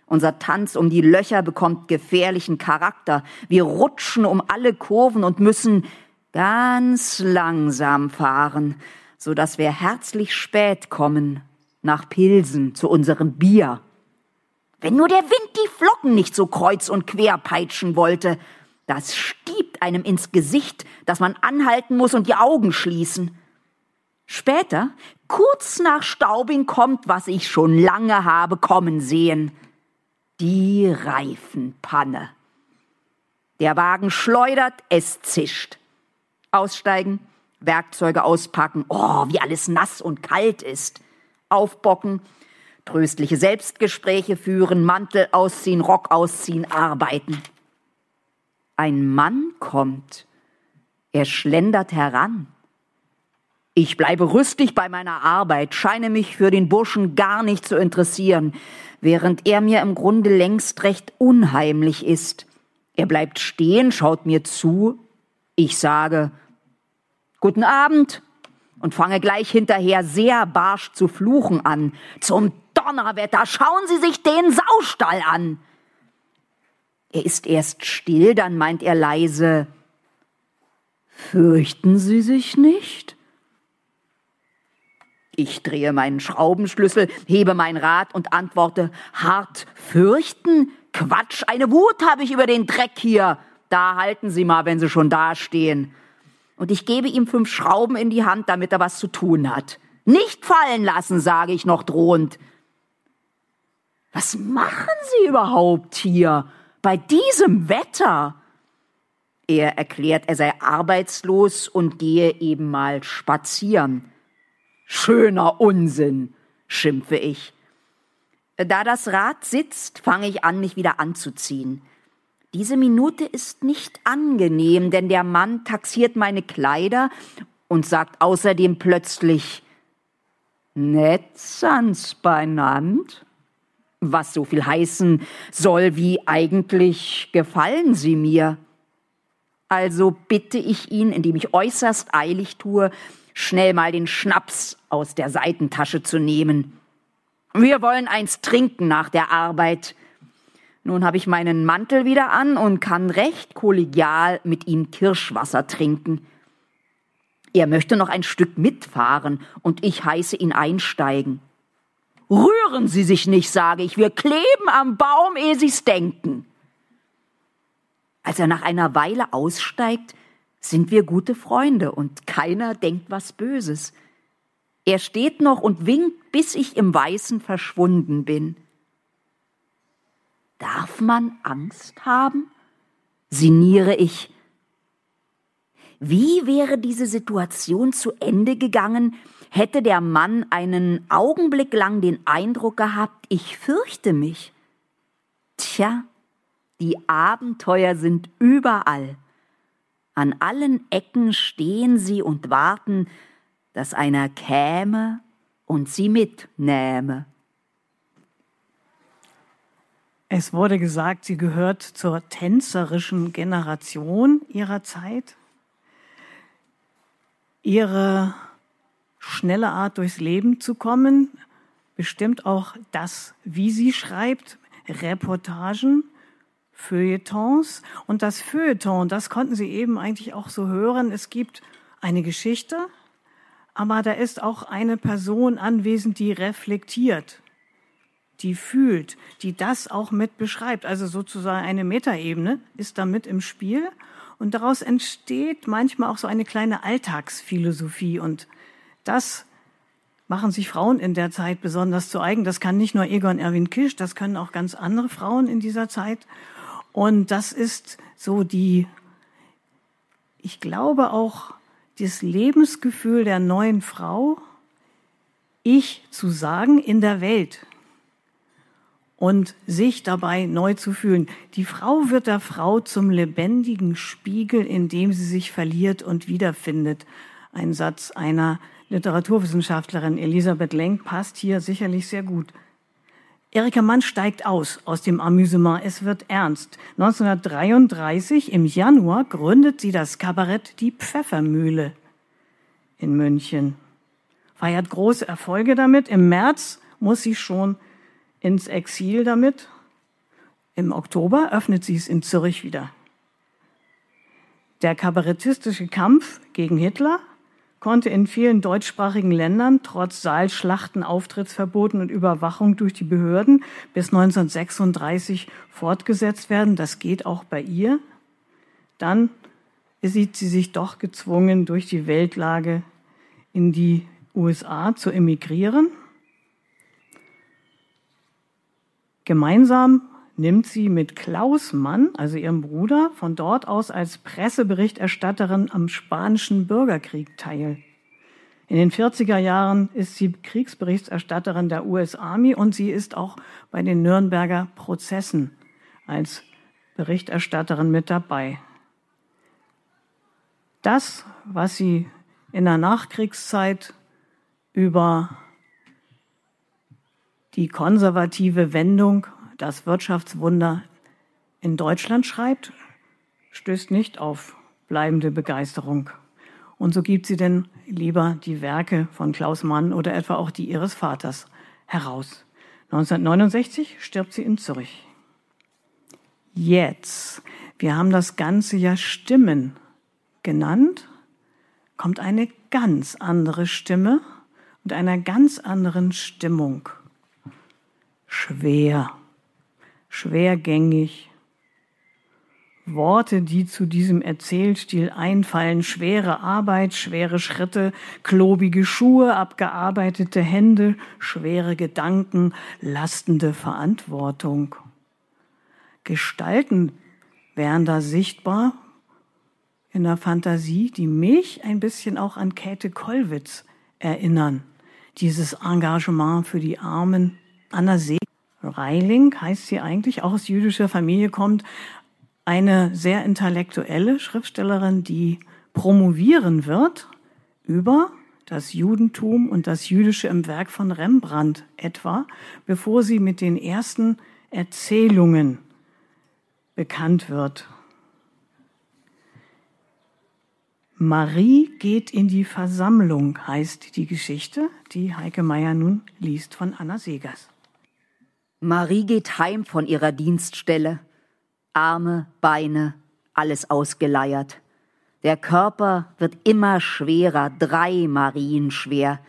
Unser Tanz um die Löcher bekommt gefährlichen Charakter. Wir rutschen um alle Kurven und müssen ganz langsam fahren, so dass wir herzlich spät kommen nach Pilsen zu unserem Bier. Wenn nur der Wind die Flocken nicht so kreuz und quer peitschen wollte, das stiebt einem ins Gesicht, dass man anhalten muss und die Augen schließen. Später, kurz nach Staubing kommt, was ich schon lange habe kommen sehen. Die Reifenpanne. Der Wagen schleudert, es zischt. Aussteigen, Werkzeuge auspacken, oh, wie alles nass und kalt ist. Aufbocken, tröstliche Selbstgespräche führen, Mantel ausziehen, Rock ausziehen, arbeiten. Ein Mann kommt. Er schlendert heran. Ich bleibe rüstig bei meiner Arbeit, scheine mich für den Burschen gar nicht zu interessieren, während er mir im Grunde längst recht unheimlich ist. Er bleibt stehen, schaut mir zu. Ich sage, Guten Abend und fange gleich hinterher sehr barsch zu fluchen an. Zum Donnerwetter, schauen Sie sich den Saustall an. Er ist erst still, dann meint er leise, Fürchten Sie sich nicht? Ich drehe meinen Schraubenschlüssel, hebe mein Rad und antworte, hart fürchten? Quatsch, eine Wut habe ich über den Dreck hier. Da halten Sie mal, wenn Sie schon dastehen. Und ich gebe ihm fünf Schrauben in die Hand, damit er was zu tun hat. Nicht fallen lassen, sage ich noch drohend. Was machen Sie überhaupt hier? bei diesem Wetter? Er erklärt, er sei arbeitslos und gehe eben mal spazieren. Schöner Unsinn, schimpfe ich. Da das Rad sitzt, fange ich an, mich wieder anzuziehen. Diese Minute ist nicht angenehm, denn der Mann taxiert meine Kleider und sagt außerdem plötzlich, nett sans beinand was so viel heißen soll wie eigentlich gefallen Sie mir. Also bitte ich ihn, indem ich äußerst eilig tue, schnell mal den Schnaps aus der Seitentasche zu nehmen. Wir wollen eins trinken nach der Arbeit. Nun habe ich meinen Mantel wieder an und kann recht kollegial mit ihm Kirschwasser trinken. Er möchte noch ein Stück mitfahren und ich heiße ihn einsteigen. Rühren Sie sich nicht, sage ich, wir kleben am Baum, ehe Sie's denken. Als er nach einer Weile aussteigt, sind wir gute Freunde und keiner denkt was Böses. Er steht noch und winkt, bis ich im Weißen verschwunden bin. Darf man Angst haben? sinniere ich. Wie wäre diese Situation zu Ende gegangen, hätte der Mann einen Augenblick lang den Eindruck gehabt, ich fürchte mich. Tja, die Abenteuer sind überall. An allen Ecken stehen sie und warten, dass einer käme und sie mitnähme. Es wurde gesagt, sie gehört zur tänzerischen Generation ihrer Zeit. Ihre schnelle Art durchs Leben zu kommen, bestimmt auch das, wie sie schreibt, Reportagen, Feuilletons. Und das Feuilleton, das konnten Sie eben eigentlich auch so hören. Es gibt eine Geschichte, aber da ist auch eine Person anwesend, die reflektiert, die fühlt, die das auch mit beschreibt. Also sozusagen eine Metaebene ist da mit im Spiel. Und daraus entsteht manchmal auch so eine kleine Alltagsphilosophie und das machen sich Frauen in der Zeit besonders zu eigen. Das kann nicht nur Egon Erwin Kisch, das können auch ganz andere Frauen in dieser Zeit. Und das ist so die, ich glaube auch, das Lebensgefühl der neuen Frau, ich zu sagen in der Welt und sich dabei neu zu fühlen. Die Frau wird der Frau zum lebendigen Spiegel, in dem sie sich verliert und wiederfindet. Ein Satz einer Literaturwissenschaftlerin Elisabeth Lenk passt hier sicherlich sehr gut. Erika Mann steigt aus aus dem Amüsement. Es wird ernst. 1933 im Januar gründet sie das Kabarett Die Pfeffermühle in München. Feiert große Erfolge damit. Im März muss sie schon ins Exil damit. Im Oktober öffnet sie es in Zürich wieder. Der kabarettistische Kampf gegen Hitler konnte in vielen deutschsprachigen Ländern trotz Saalschlachten, Auftrittsverboten und Überwachung durch die Behörden bis 1936 fortgesetzt werden. Das geht auch bei ihr. Dann sieht sie sich doch gezwungen, durch die Weltlage in die USA zu emigrieren. Gemeinsam nimmt sie mit Klaus Mann, also ihrem Bruder, von dort aus als Presseberichterstatterin am spanischen Bürgerkrieg teil. In den 40er Jahren ist sie Kriegsberichterstatterin der US Army und sie ist auch bei den Nürnberger Prozessen als Berichterstatterin mit dabei. Das, was sie in der Nachkriegszeit über die konservative Wendung das Wirtschaftswunder in Deutschland schreibt, stößt nicht auf bleibende Begeisterung. Und so gibt sie denn lieber die Werke von Klaus Mann oder etwa auch die ihres Vaters heraus. 1969 stirbt sie in Zürich. Jetzt, wir haben das Ganze ja Stimmen genannt, kommt eine ganz andere Stimme und einer ganz anderen Stimmung. Schwer schwergängig. Worte, die zu diesem Erzählstil einfallen, schwere Arbeit, schwere Schritte, klobige Schuhe, abgearbeitete Hände, schwere Gedanken, lastende Verantwortung. Gestalten wären da sichtbar in der Fantasie, die mich ein bisschen auch an Käthe Kollwitz erinnern. Dieses Engagement für die Armen. Anna See Reiling heißt sie eigentlich, auch aus jüdischer Familie kommt, eine sehr intellektuelle Schriftstellerin, die promovieren wird über das Judentum und das Jüdische im Werk von Rembrandt etwa, bevor sie mit den ersten Erzählungen bekannt wird. Marie geht in die Versammlung, heißt die Geschichte, die Heike Meyer nun liest von Anna Segers. Marie geht heim von ihrer Dienststelle. Arme, Beine, alles ausgeleiert. Der Körper wird immer schwerer, drei Marien schwer.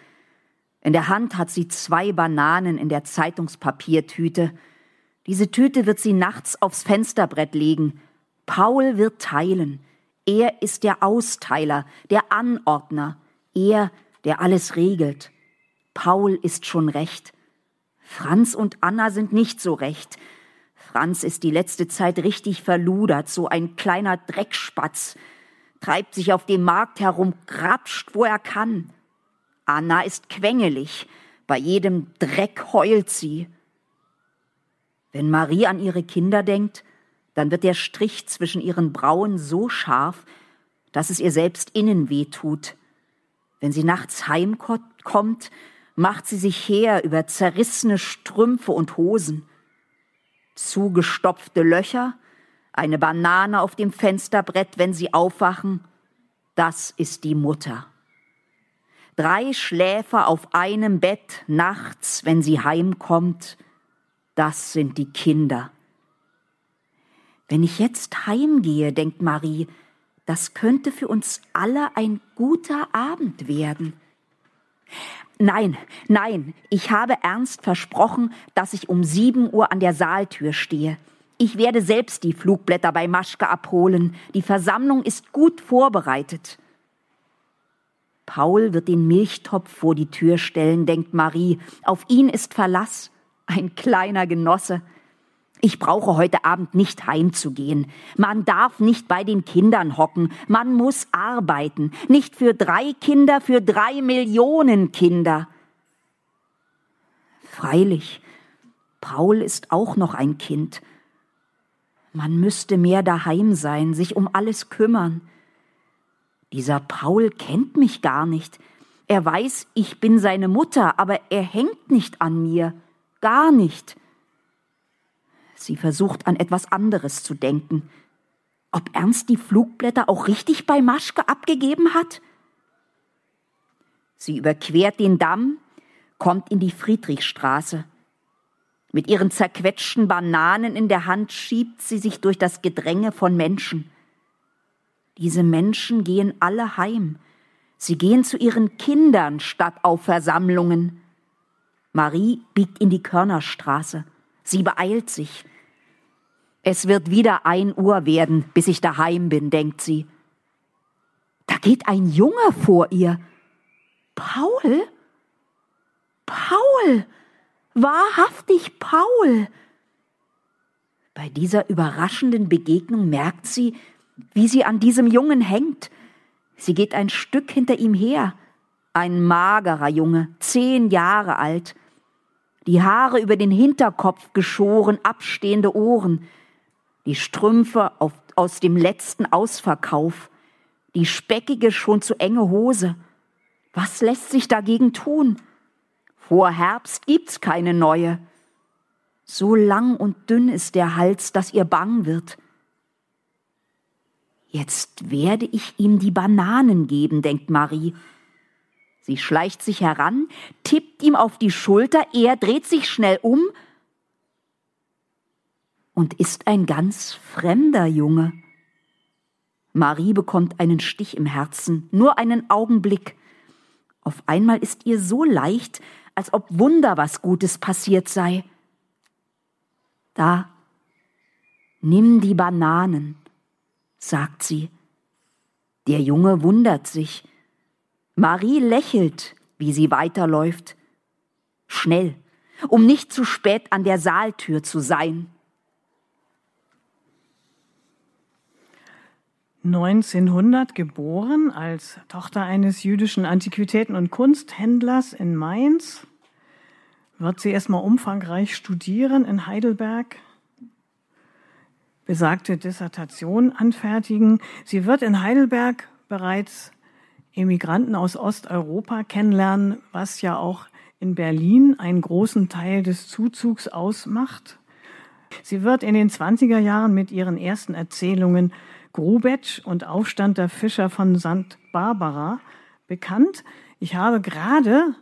In der Hand hat sie zwei Bananen in der Zeitungspapiertüte. Diese Tüte wird sie nachts aufs Fensterbrett legen. Paul wird teilen. Er ist der Austeiler, der Anordner. Er, der alles regelt. Paul ist schon recht. Franz und Anna sind nicht so recht. Franz ist die letzte Zeit richtig verludert, so ein kleiner Dreckspatz, treibt sich auf dem Markt herum, grapscht, wo er kann. Anna ist quengelig, bei jedem Dreck heult sie. Wenn Marie an ihre Kinder denkt, dann wird der Strich zwischen ihren Brauen so scharf, dass es ihr selbst innen weh tut. Wenn sie nachts heimkommt, macht sie sich her über zerrissene Strümpfe und Hosen. Zugestopfte Löcher, eine Banane auf dem Fensterbrett, wenn sie aufwachen, das ist die Mutter. Drei Schläfer auf einem Bett nachts, wenn sie heimkommt, das sind die Kinder. Wenn ich jetzt heimgehe, denkt Marie, das könnte für uns alle ein guter Abend werden. Nein, nein, ich habe ernst versprochen, dass ich um sieben Uhr an der Saaltür stehe. Ich werde selbst die Flugblätter bei Maschke abholen. Die Versammlung ist gut vorbereitet. Paul wird den Milchtopf vor die Tür stellen, denkt Marie. Auf ihn ist Verlass. Ein kleiner Genosse. Ich brauche heute Abend nicht heimzugehen. Man darf nicht bei den Kindern hocken. Man muss arbeiten. Nicht für drei Kinder, für drei Millionen Kinder. Freilich, Paul ist auch noch ein Kind. Man müsste mehr daheim sein, sich um alles kümmern. Dieser Paul kennt mich gar nicht. Er weiß, ich bin seine Mutter, aber er hängt nicht an mir. Gar nicht. Sie versucht an etwas anderes zu denken. Ob Ernst die Flugblätter auch richtig bei Maschke abgegeben hat? Sie überquert den Damm, kommt in die Friedrichstraße. Mit ihren zerquetschten Bananen in der Hand schiebt sie sich durch das Gedränge von Menschen. Diese Menschen gehen alle heim. Sie gehen zu ihren Kindern statt auf Versammlungen. Marie biegt in die Körnerstraße. Sie beeilt sich. Es wird wieder ein Uhr werden, bis ich daheim bin, denkt sie. Da geht ein Junge vor ihr. Paul? Paul! Wahrhaftig Paul! Bei dieser überraschenden Begegnung merkt sie, wie sie an diesem Jungen hängt. Sie geht ein Stück hinter ihm her. Ein magerer Junge, zehn Jahre alt. Die Haare über den Hinterkopf geschoren, abstehende Ohren die Strümpfe auf, aus dem letzten Ausverkauf, die speckige, schon zu enge Hose. Was lässt sich dagegen tun? Vor Herbst gibt's keine neue. So lang und dünn ist der Hals, dass ihr bang wird. Jetzt werde ich ihm die Bananen geben, denkt Marie. Sie schleicht sich heran, tippt ihm auf die Schulter, er dreht sich schnell um und ist ein ganz fremder Junge. Marie bekommt einen Stich im Herzen, nur einen Augenblick. Auf einmal ist ihr so leicht, als ob Wunder was Gutes passiert sei. Da, nimm die Bananen, sagt sie. Der Junge wundert sich. Marie lächelt, wie sie weiterläuft. Schnell, um nicht zu spät an der Saaltür zu sein. 1900 geboren als Tochter eines jüdischen Antiquitäten- und Kunsthändlers in Mainz, wird sie erstmal umfangreich studieren in Heidelberg, besagte Dissertation anfertigen. Sie wird in Heidelberg bereits Emigranten aus Osteuropa kennenlernen, was ja auch in Berlin einen großen Teil des Zuzugs ausmacht. Sie wird in den 20er Jahren mit ihren ersten Erzählungen Grubetsch und Aufstand der Fischer von St. Barbara bekannt. Ich habe gerade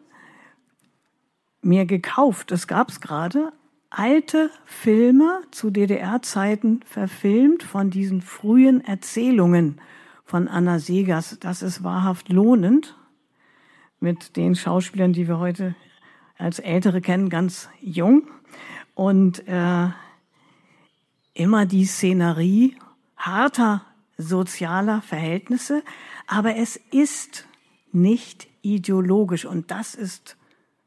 mir gekauft, es gab es gerade, alte Filme zu DDR-Zeiten verfilmt von diesen frühen Erzählungen von Anna Segers. Das ist wahrhaft lohnend mit den Schauspielern, die wir heute als Ältere kennen, ganz jung. Und äh, immer die Szenerie harter sozialer Verhältnisse, aber es ist nicht ideologisch und das ist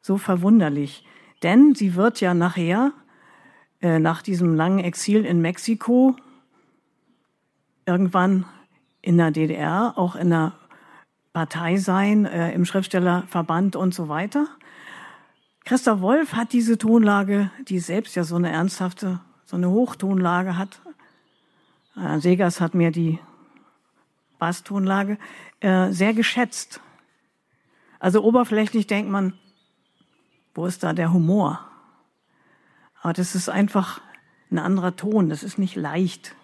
so verwunderlich, denn sie wird ja nachher äh, nach diesem langen Exil in Mexiko irgendwann in der DDR, auch in der Partei sein, äh, im Schriftstellerverband und so weiter. Christa Wolf hat diese Tonlage, die selbst ja so eine ernsthafte, so eine Hochtonlage hat, äh, Segers hat mir die Basstonlage äh, sehr geschätzt. Also oberflächlich denkt man, wo ist da der Humor? Aber das ist einfach ein anderer Ton, das ist nicht leicht.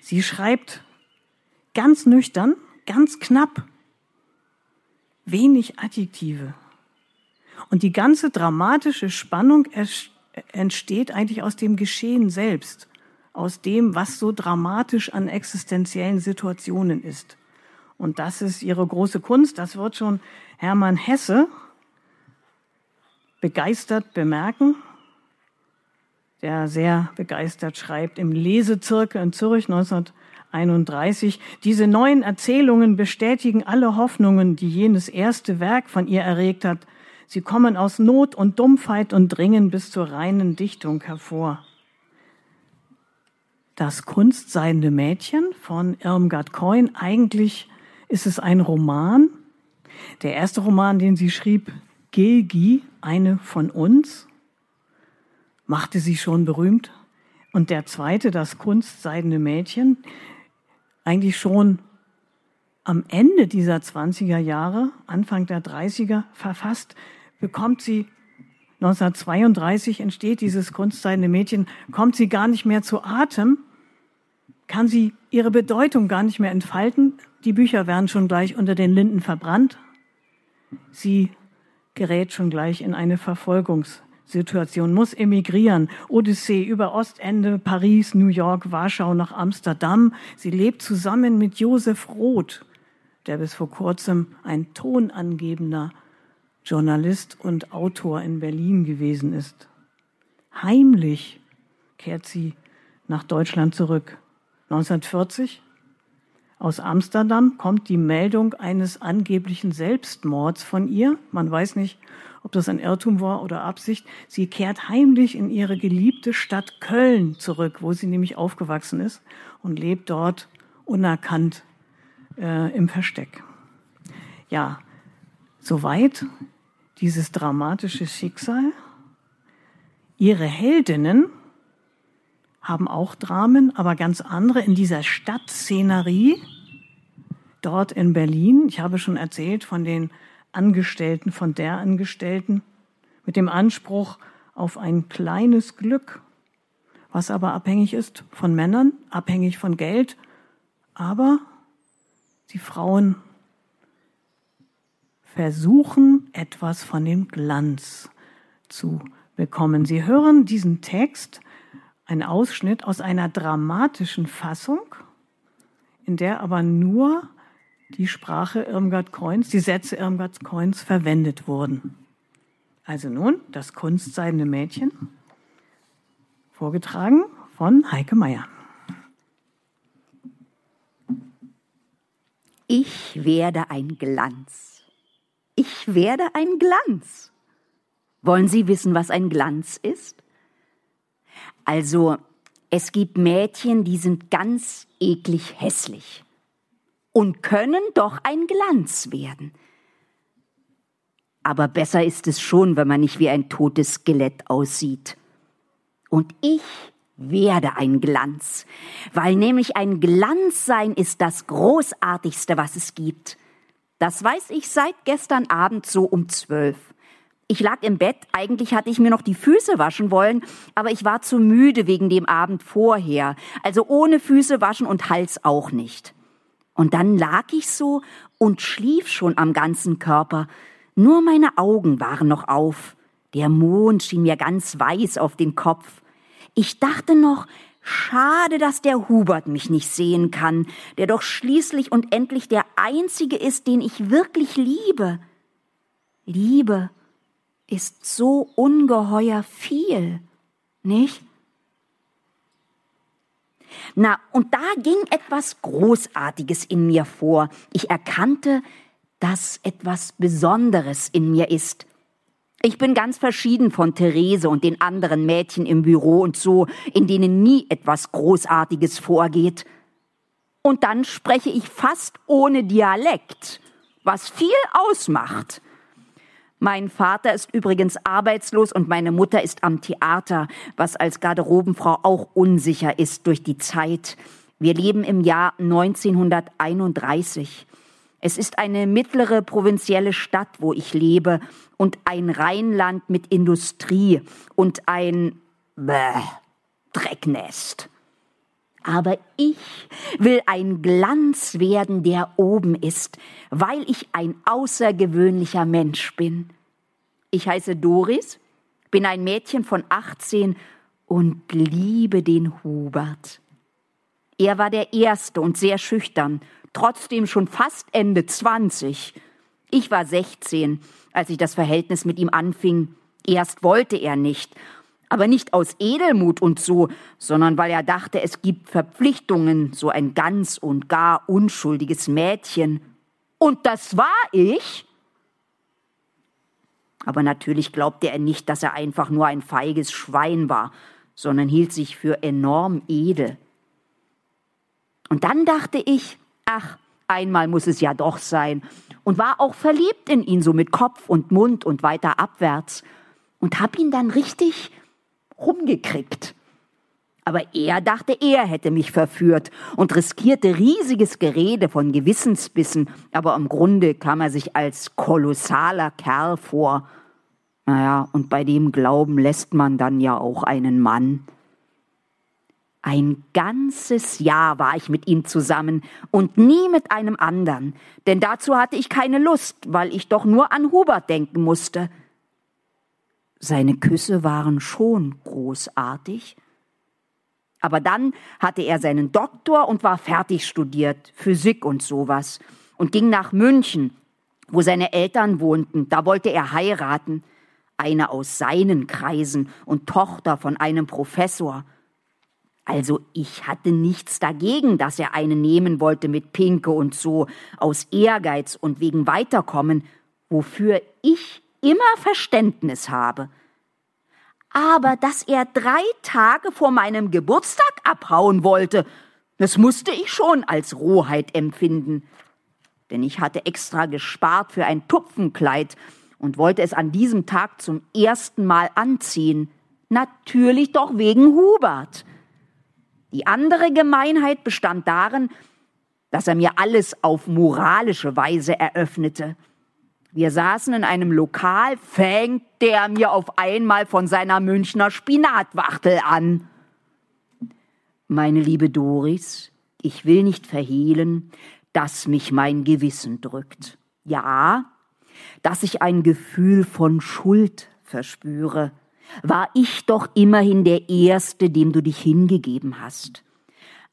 Sie schreibt ganz nüchtern, ganz knapp, wenig Adjektive. Und die ganze dramatische Spannung entsteht eigentlich aus dem Geschehen selbst aus dem, was so dramatisch an existenziellen Situationen ist. Und das ist ihre große Kunst. Das wird schon Hermann Hesse begeistert bemerken, der sehr begeistert schreibt im Lesezirkel in Zürich 1931. Diese neuen Erzählungen bestätigen alle Hoffnungen, die jenes erste Werk von ihr erregt hat. Sie kommen aus Not und Dumpfheit und dringen bis zur reinen Dichtung hervor. Das Kunstseidende Mädchen von Irmgard Coyne. Eigentlich ist es ein Roman. Der erste Roman, den sie schrieb, Gilgi, eine von uns, machte sie schon berühmt. Und der zweite, das Kunstseidende Mädchen, eigentlich schon am Ende dieser 20er Jahre, Anfang der 30er verfasst, bekommt sie 1932 entsteht dieses kunstseidene Mädchen, kommt sie gar nicht mehr zu Atem, kann sie ihre Bedeutung gar nicht mehr entfalten. Die Bücher werden schon gleich unter den Linden verbrannt. Sie gerät schon gleich in eine Verfolgungssituation, muss emigrieren. Odyssee über Ostende, Paris, New York, Warschau nach Amsterdam. Sie lebt zusammen mit Josef Roth, der bis vor kurzem ein tonangebender Journalist und Autor in Berlin gewesen ist. Heimlich kehrt sie nach Deutschland zurück. 1940 aus Amsterdam kommt die Meldung eines angeblichen Selbstmords von ihr. Man weiß nicht, ob das ein Irrtum war oder Absicht. Sie kehrt heimlich in ihre geliebte Stadt Köln zurück, wo sie nämlich aufgewachsen ist und lebt dort unerkannt äh, im Versteck. Ja, soweit dieses dramatische Schicksal. Ihre Heldinnen haben auch Dramen, aber ganz andere in dieser Stadtszenerie dort in Berlin. Ich habe schon erzählt von den Angestellten, von der Angestellten mit dem Anspruch auf ein kleines Glück, was aber abhängig ist von Männern, abhängig von Geld, aber die Frauen versuchen etwas von dem Glanz zu bekommen. Sie hören diesen Text, ein Ausschnitt aus einer dramatischen Fassung, in der aber nur die Sprache Irmgard Coins, die Sätze Irmgard Coins verwendet wurden. Also nun das kunstseidene Mädchen, vorgetragen von Heike Meyer. Ich werde ein Glanz. Ich werde ein Glanz. Wollen Sie wissen, was ein Glanz ist? Also, es gibt Mädchen, die sind ganz eklig hässlich und können doch ein Glanz werden. Aber besser ist es schon, wenn man nicht wie ein totes Skelett aussieht. Und ich werde ein Glanz, weil nämlich ein Glanz sein ist das Großartigste, was es gibt. Das weiß ich seit gestern Abend so um zwölf. Ich lag im Bett, eigentlich hatte ich mir noch die Füße waschen wollen, aber ich war zu müde wegen dem Abend vorher, also ohne Füße waschen und Hals auch nicht. Und dann lag ich so und schlief schon am ganzen Körper, nur meine Augen waren noch auf, der Mond schien mir ganz weiß auf den Kopf, ich dachte noch, schade, dass der Hubert mich nicht sehen kann, der doch schließlich und endlich der Einzige ist, den ich wirklich liebe. Liebe ist so ungeheuer viel, nicht? Na, und da ging etwas Großartiges in mir vor. Ich erkannte, dass etwas Besonderes in mir ist. Ich bin ganz verschieden von Therese und den anderen Mädchen im Büro und so, in denen nie etwas Großartiges vorgeht. Und dann spreche ich fast ohne Dialekt, was viel ausmacht. Mein Vater ist übrigens arbeitslos und meine Mutter ist am Theater, was als Garderobenfrau auch unsicher ist durch die Zeit. Wir leben im Jahr 1931. Es ist eine mittlere provinzielle Stadt, wo ich lebe, und ein Rheinland mit Industrie und ein Bäh, Drecknest. Aber ich will ein Glanz werden, der oben ist, weil ich ein außergewöhnlicher Mensch bin. Ich heiße Doris, bin ein Mädchen von 18 und liebe den Hubert. Er war der Erste und sehr schüchtern, trotzdem schon fast Ende 20. Ich war 16, als ich das Verhältnis mit ihm anfing. Erst wollte er nicht, aber nicht aus Edelmut und so, sondern weil er dachte, es gibt Verpflichtungen, so ein ganz und gar unschuldiges Mädchen. Und das war ich. Aber natürlich glaubte er nicht, dass er einfach nur ein feiges Schwein war, sondern hielt sich für enorm edel. Und dann dachte ich, ach, einmal muss es ja doch sein, und war auch verliebt in ihn, so mit Kopf und Mund und weiter abwärts, und hab ihn dann richtig rumgekriegt. Aber er dachte, er hätte mich verführt und riskierte riesiges Gerede von Gewissensbissen, aber im Grunde kam er sich als kolossaler Kerl vor. Naja, und bei dem Glauben lässt man dann ja auch einen Mann. Ein ganzes Jahr war ich mit ihm zusammen und nie mit einem anderen, denn dazu hatte ich keine Lust, weil ich doch nur an Hubert denken musste. Seine Küsse waren schon großartig. Aber dann hatte er seinen Doktor und war fertig studiert, Physik und sowas, und ging nach München, wo seine Eltern wohnten. Da wollte er heiraten, eine aus seinen Kreisen und Tochter von einem Professor. Also ich hatte nichts dagegen, dass er eine nehmen wollte mit Pinke und so, aus Ehrgeiz und wegen Weiterkommen, wofür ich immer Verständnis habe. Aber dass er drei Tage vor meinem Geburtstag abhauen wollte, das musste ich schon als Rohheit empfinden. Denn ich hatte extra gespart für ein Tupfenkleid und wollte es an diesem Tag zum ersten Mal anziehen. Natürlich doch wegen Hubert. Die andere Gemeinheit bestand darin, dass er mir alles auf moralische Weise eröffnete. Wir saßen in einem Lokal, fängt der mir auf einmal von seiner Münchner Spinatwachtel an. Meine liebe Doris, ich will nicht verhehlen, dass mich mein Gewissen drückt. Ja, dass ich ein Gefühl von Schuld verspüre. War ich doch immerhin der Erste, dem du dich hingegeben hast.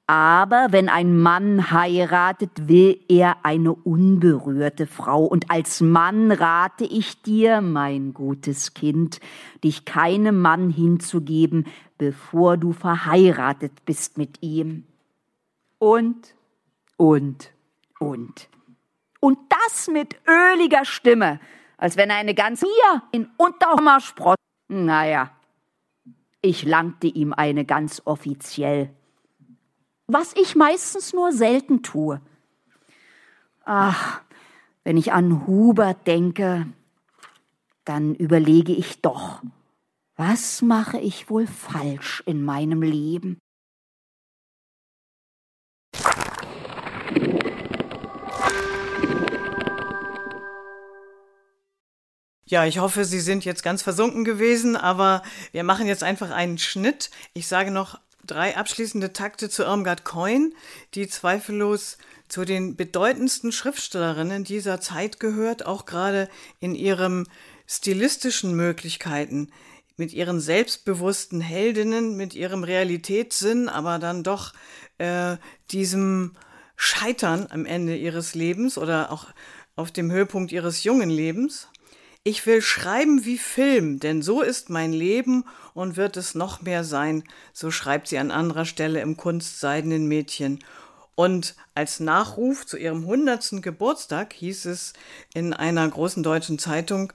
Aber wenn ein Mann heiratet, will er eine unberührte Frau. Und als Mann rate ich dir, mein gutes Kind, dich keinem Mann hinzugeben, bevor du verheiratet bist mit ihm. Und, und, und. Und das mit öliger Stimme, als wenn eine ganze hier in Unterhammer sprott. Naja, ich langte ihm eine ganz offiziell was ich meistens nur selten tue. Ach, wenn ich an Hubert denke, dann überlege ich doch, was mache ich wohl falsch in meinem Leben? Ja, ich hoffe, Sie sind jetzt ganz versunken gewesen, aber wir machen jetzt einfach einen Schnitt. Ich sage noch drei abschließende Takte zu Irmgard Coin, die zweifellos zu den bedeutendsten Schriftstellerinnen dieser Zeit gehört, auch gerade in ihren stilistischen Möglichkeiten, mit ihren selbstbewussten Heldinnen, mit ihrem Realitätssinn, aber dann doch äh, diesem Scheitern am Ende ihres Lebens oder auch auf dem Höhepunkt ihres jungen Lebens. Ich will schreiben wie Film, denn so ist mein Leben und wird es noch mehr sein, so schreibt sie an anderer Stelle im Kunstseidenen Mädchen. Und als Nachruf zu ihrem hundertsten Geburtstag hieß es in einer großen deutschen Zeitung,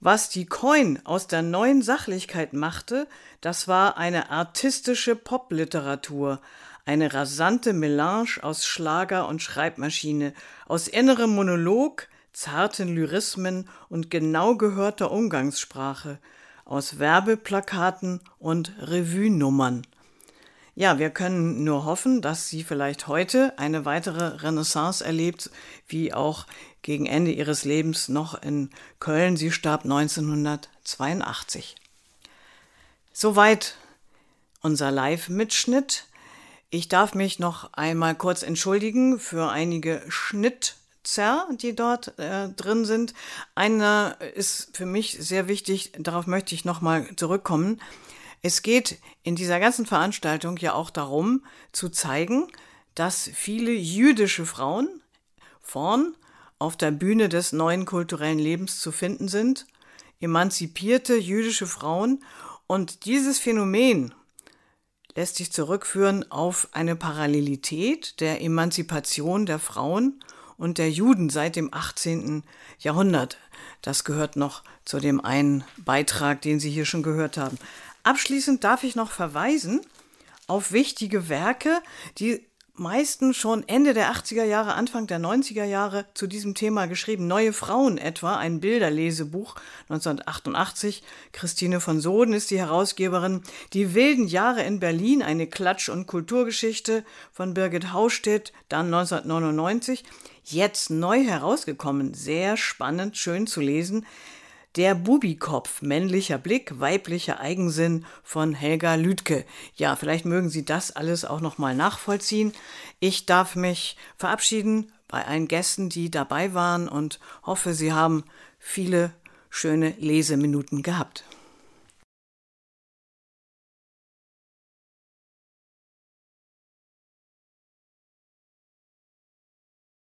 was die Coin aus der neuen Sachlichkeit machte, das war eine artistische Popliteratur, eine rasante Melange aus Schlager und Schreibmaschine, aus innerem Monolog, zarten Lyrismen und genau gehörter Umgangssprache, aus Werbeplakaten und Revue-Nummern. Ja, wir können nur hoffen, dass sie vielleicht heute eine weitere Renaissance erlebt, wie auch gegen Ende ihres Lebens noch in Köln. Sie starb 1982. Soweit unser Live-Mitschnitt. Ich darf mich noch einmal kurz entschuldigen für einige Schnitt Zer, die dort äh, drin sind. Einer ist für mich sehr wichtig, darauf möchte ich nochmal zurückkommen. Es geht in dieser ganzen Veranstaltung ja auch darum, zu zeigen, dass viele jüdische Frauen vorn auf der Bühne des neuen kulturellen Lebens zu finden sind, emanzipierte jüdische Frauen. Und dieses Phänomen lässt sich zurückführen auf eine Parallelität der Emanzipation der Frauen und der Juden seit dem 18. Jahrhundert. Das gehört noch zu dem einen Beitrag, den Sie hier schon gehört haben. Abschließend darf ich noch verweisen auf wichtige Werke, die meisten schon Ende der 80er Jahre, Anfang der 90er Jahre zu diesem Thema geschrieben. Neue Frauen etwa, ein Bilderlesebuch 1988. Christine von Soden ist die Herausgeberin. Die wilden Jahre in Berlin, eine Klatsch- und Kulturgeschichte von Birgit Haustedt, dann 1999 jetzt neu herausgekommen. Sehr spannend, schön zu lesen. Der Bubikopf, männlicher Blick, weiblicher Eigensinn von Helga Lüdke. Ja, vielleicht mögen Sie das alles auch nochmal nachvollziehen. Ich darf mich verabschieden bei allen Gästen, die dabei waren und hoffe, Sie haben viele schöne Leseminuten gehabt.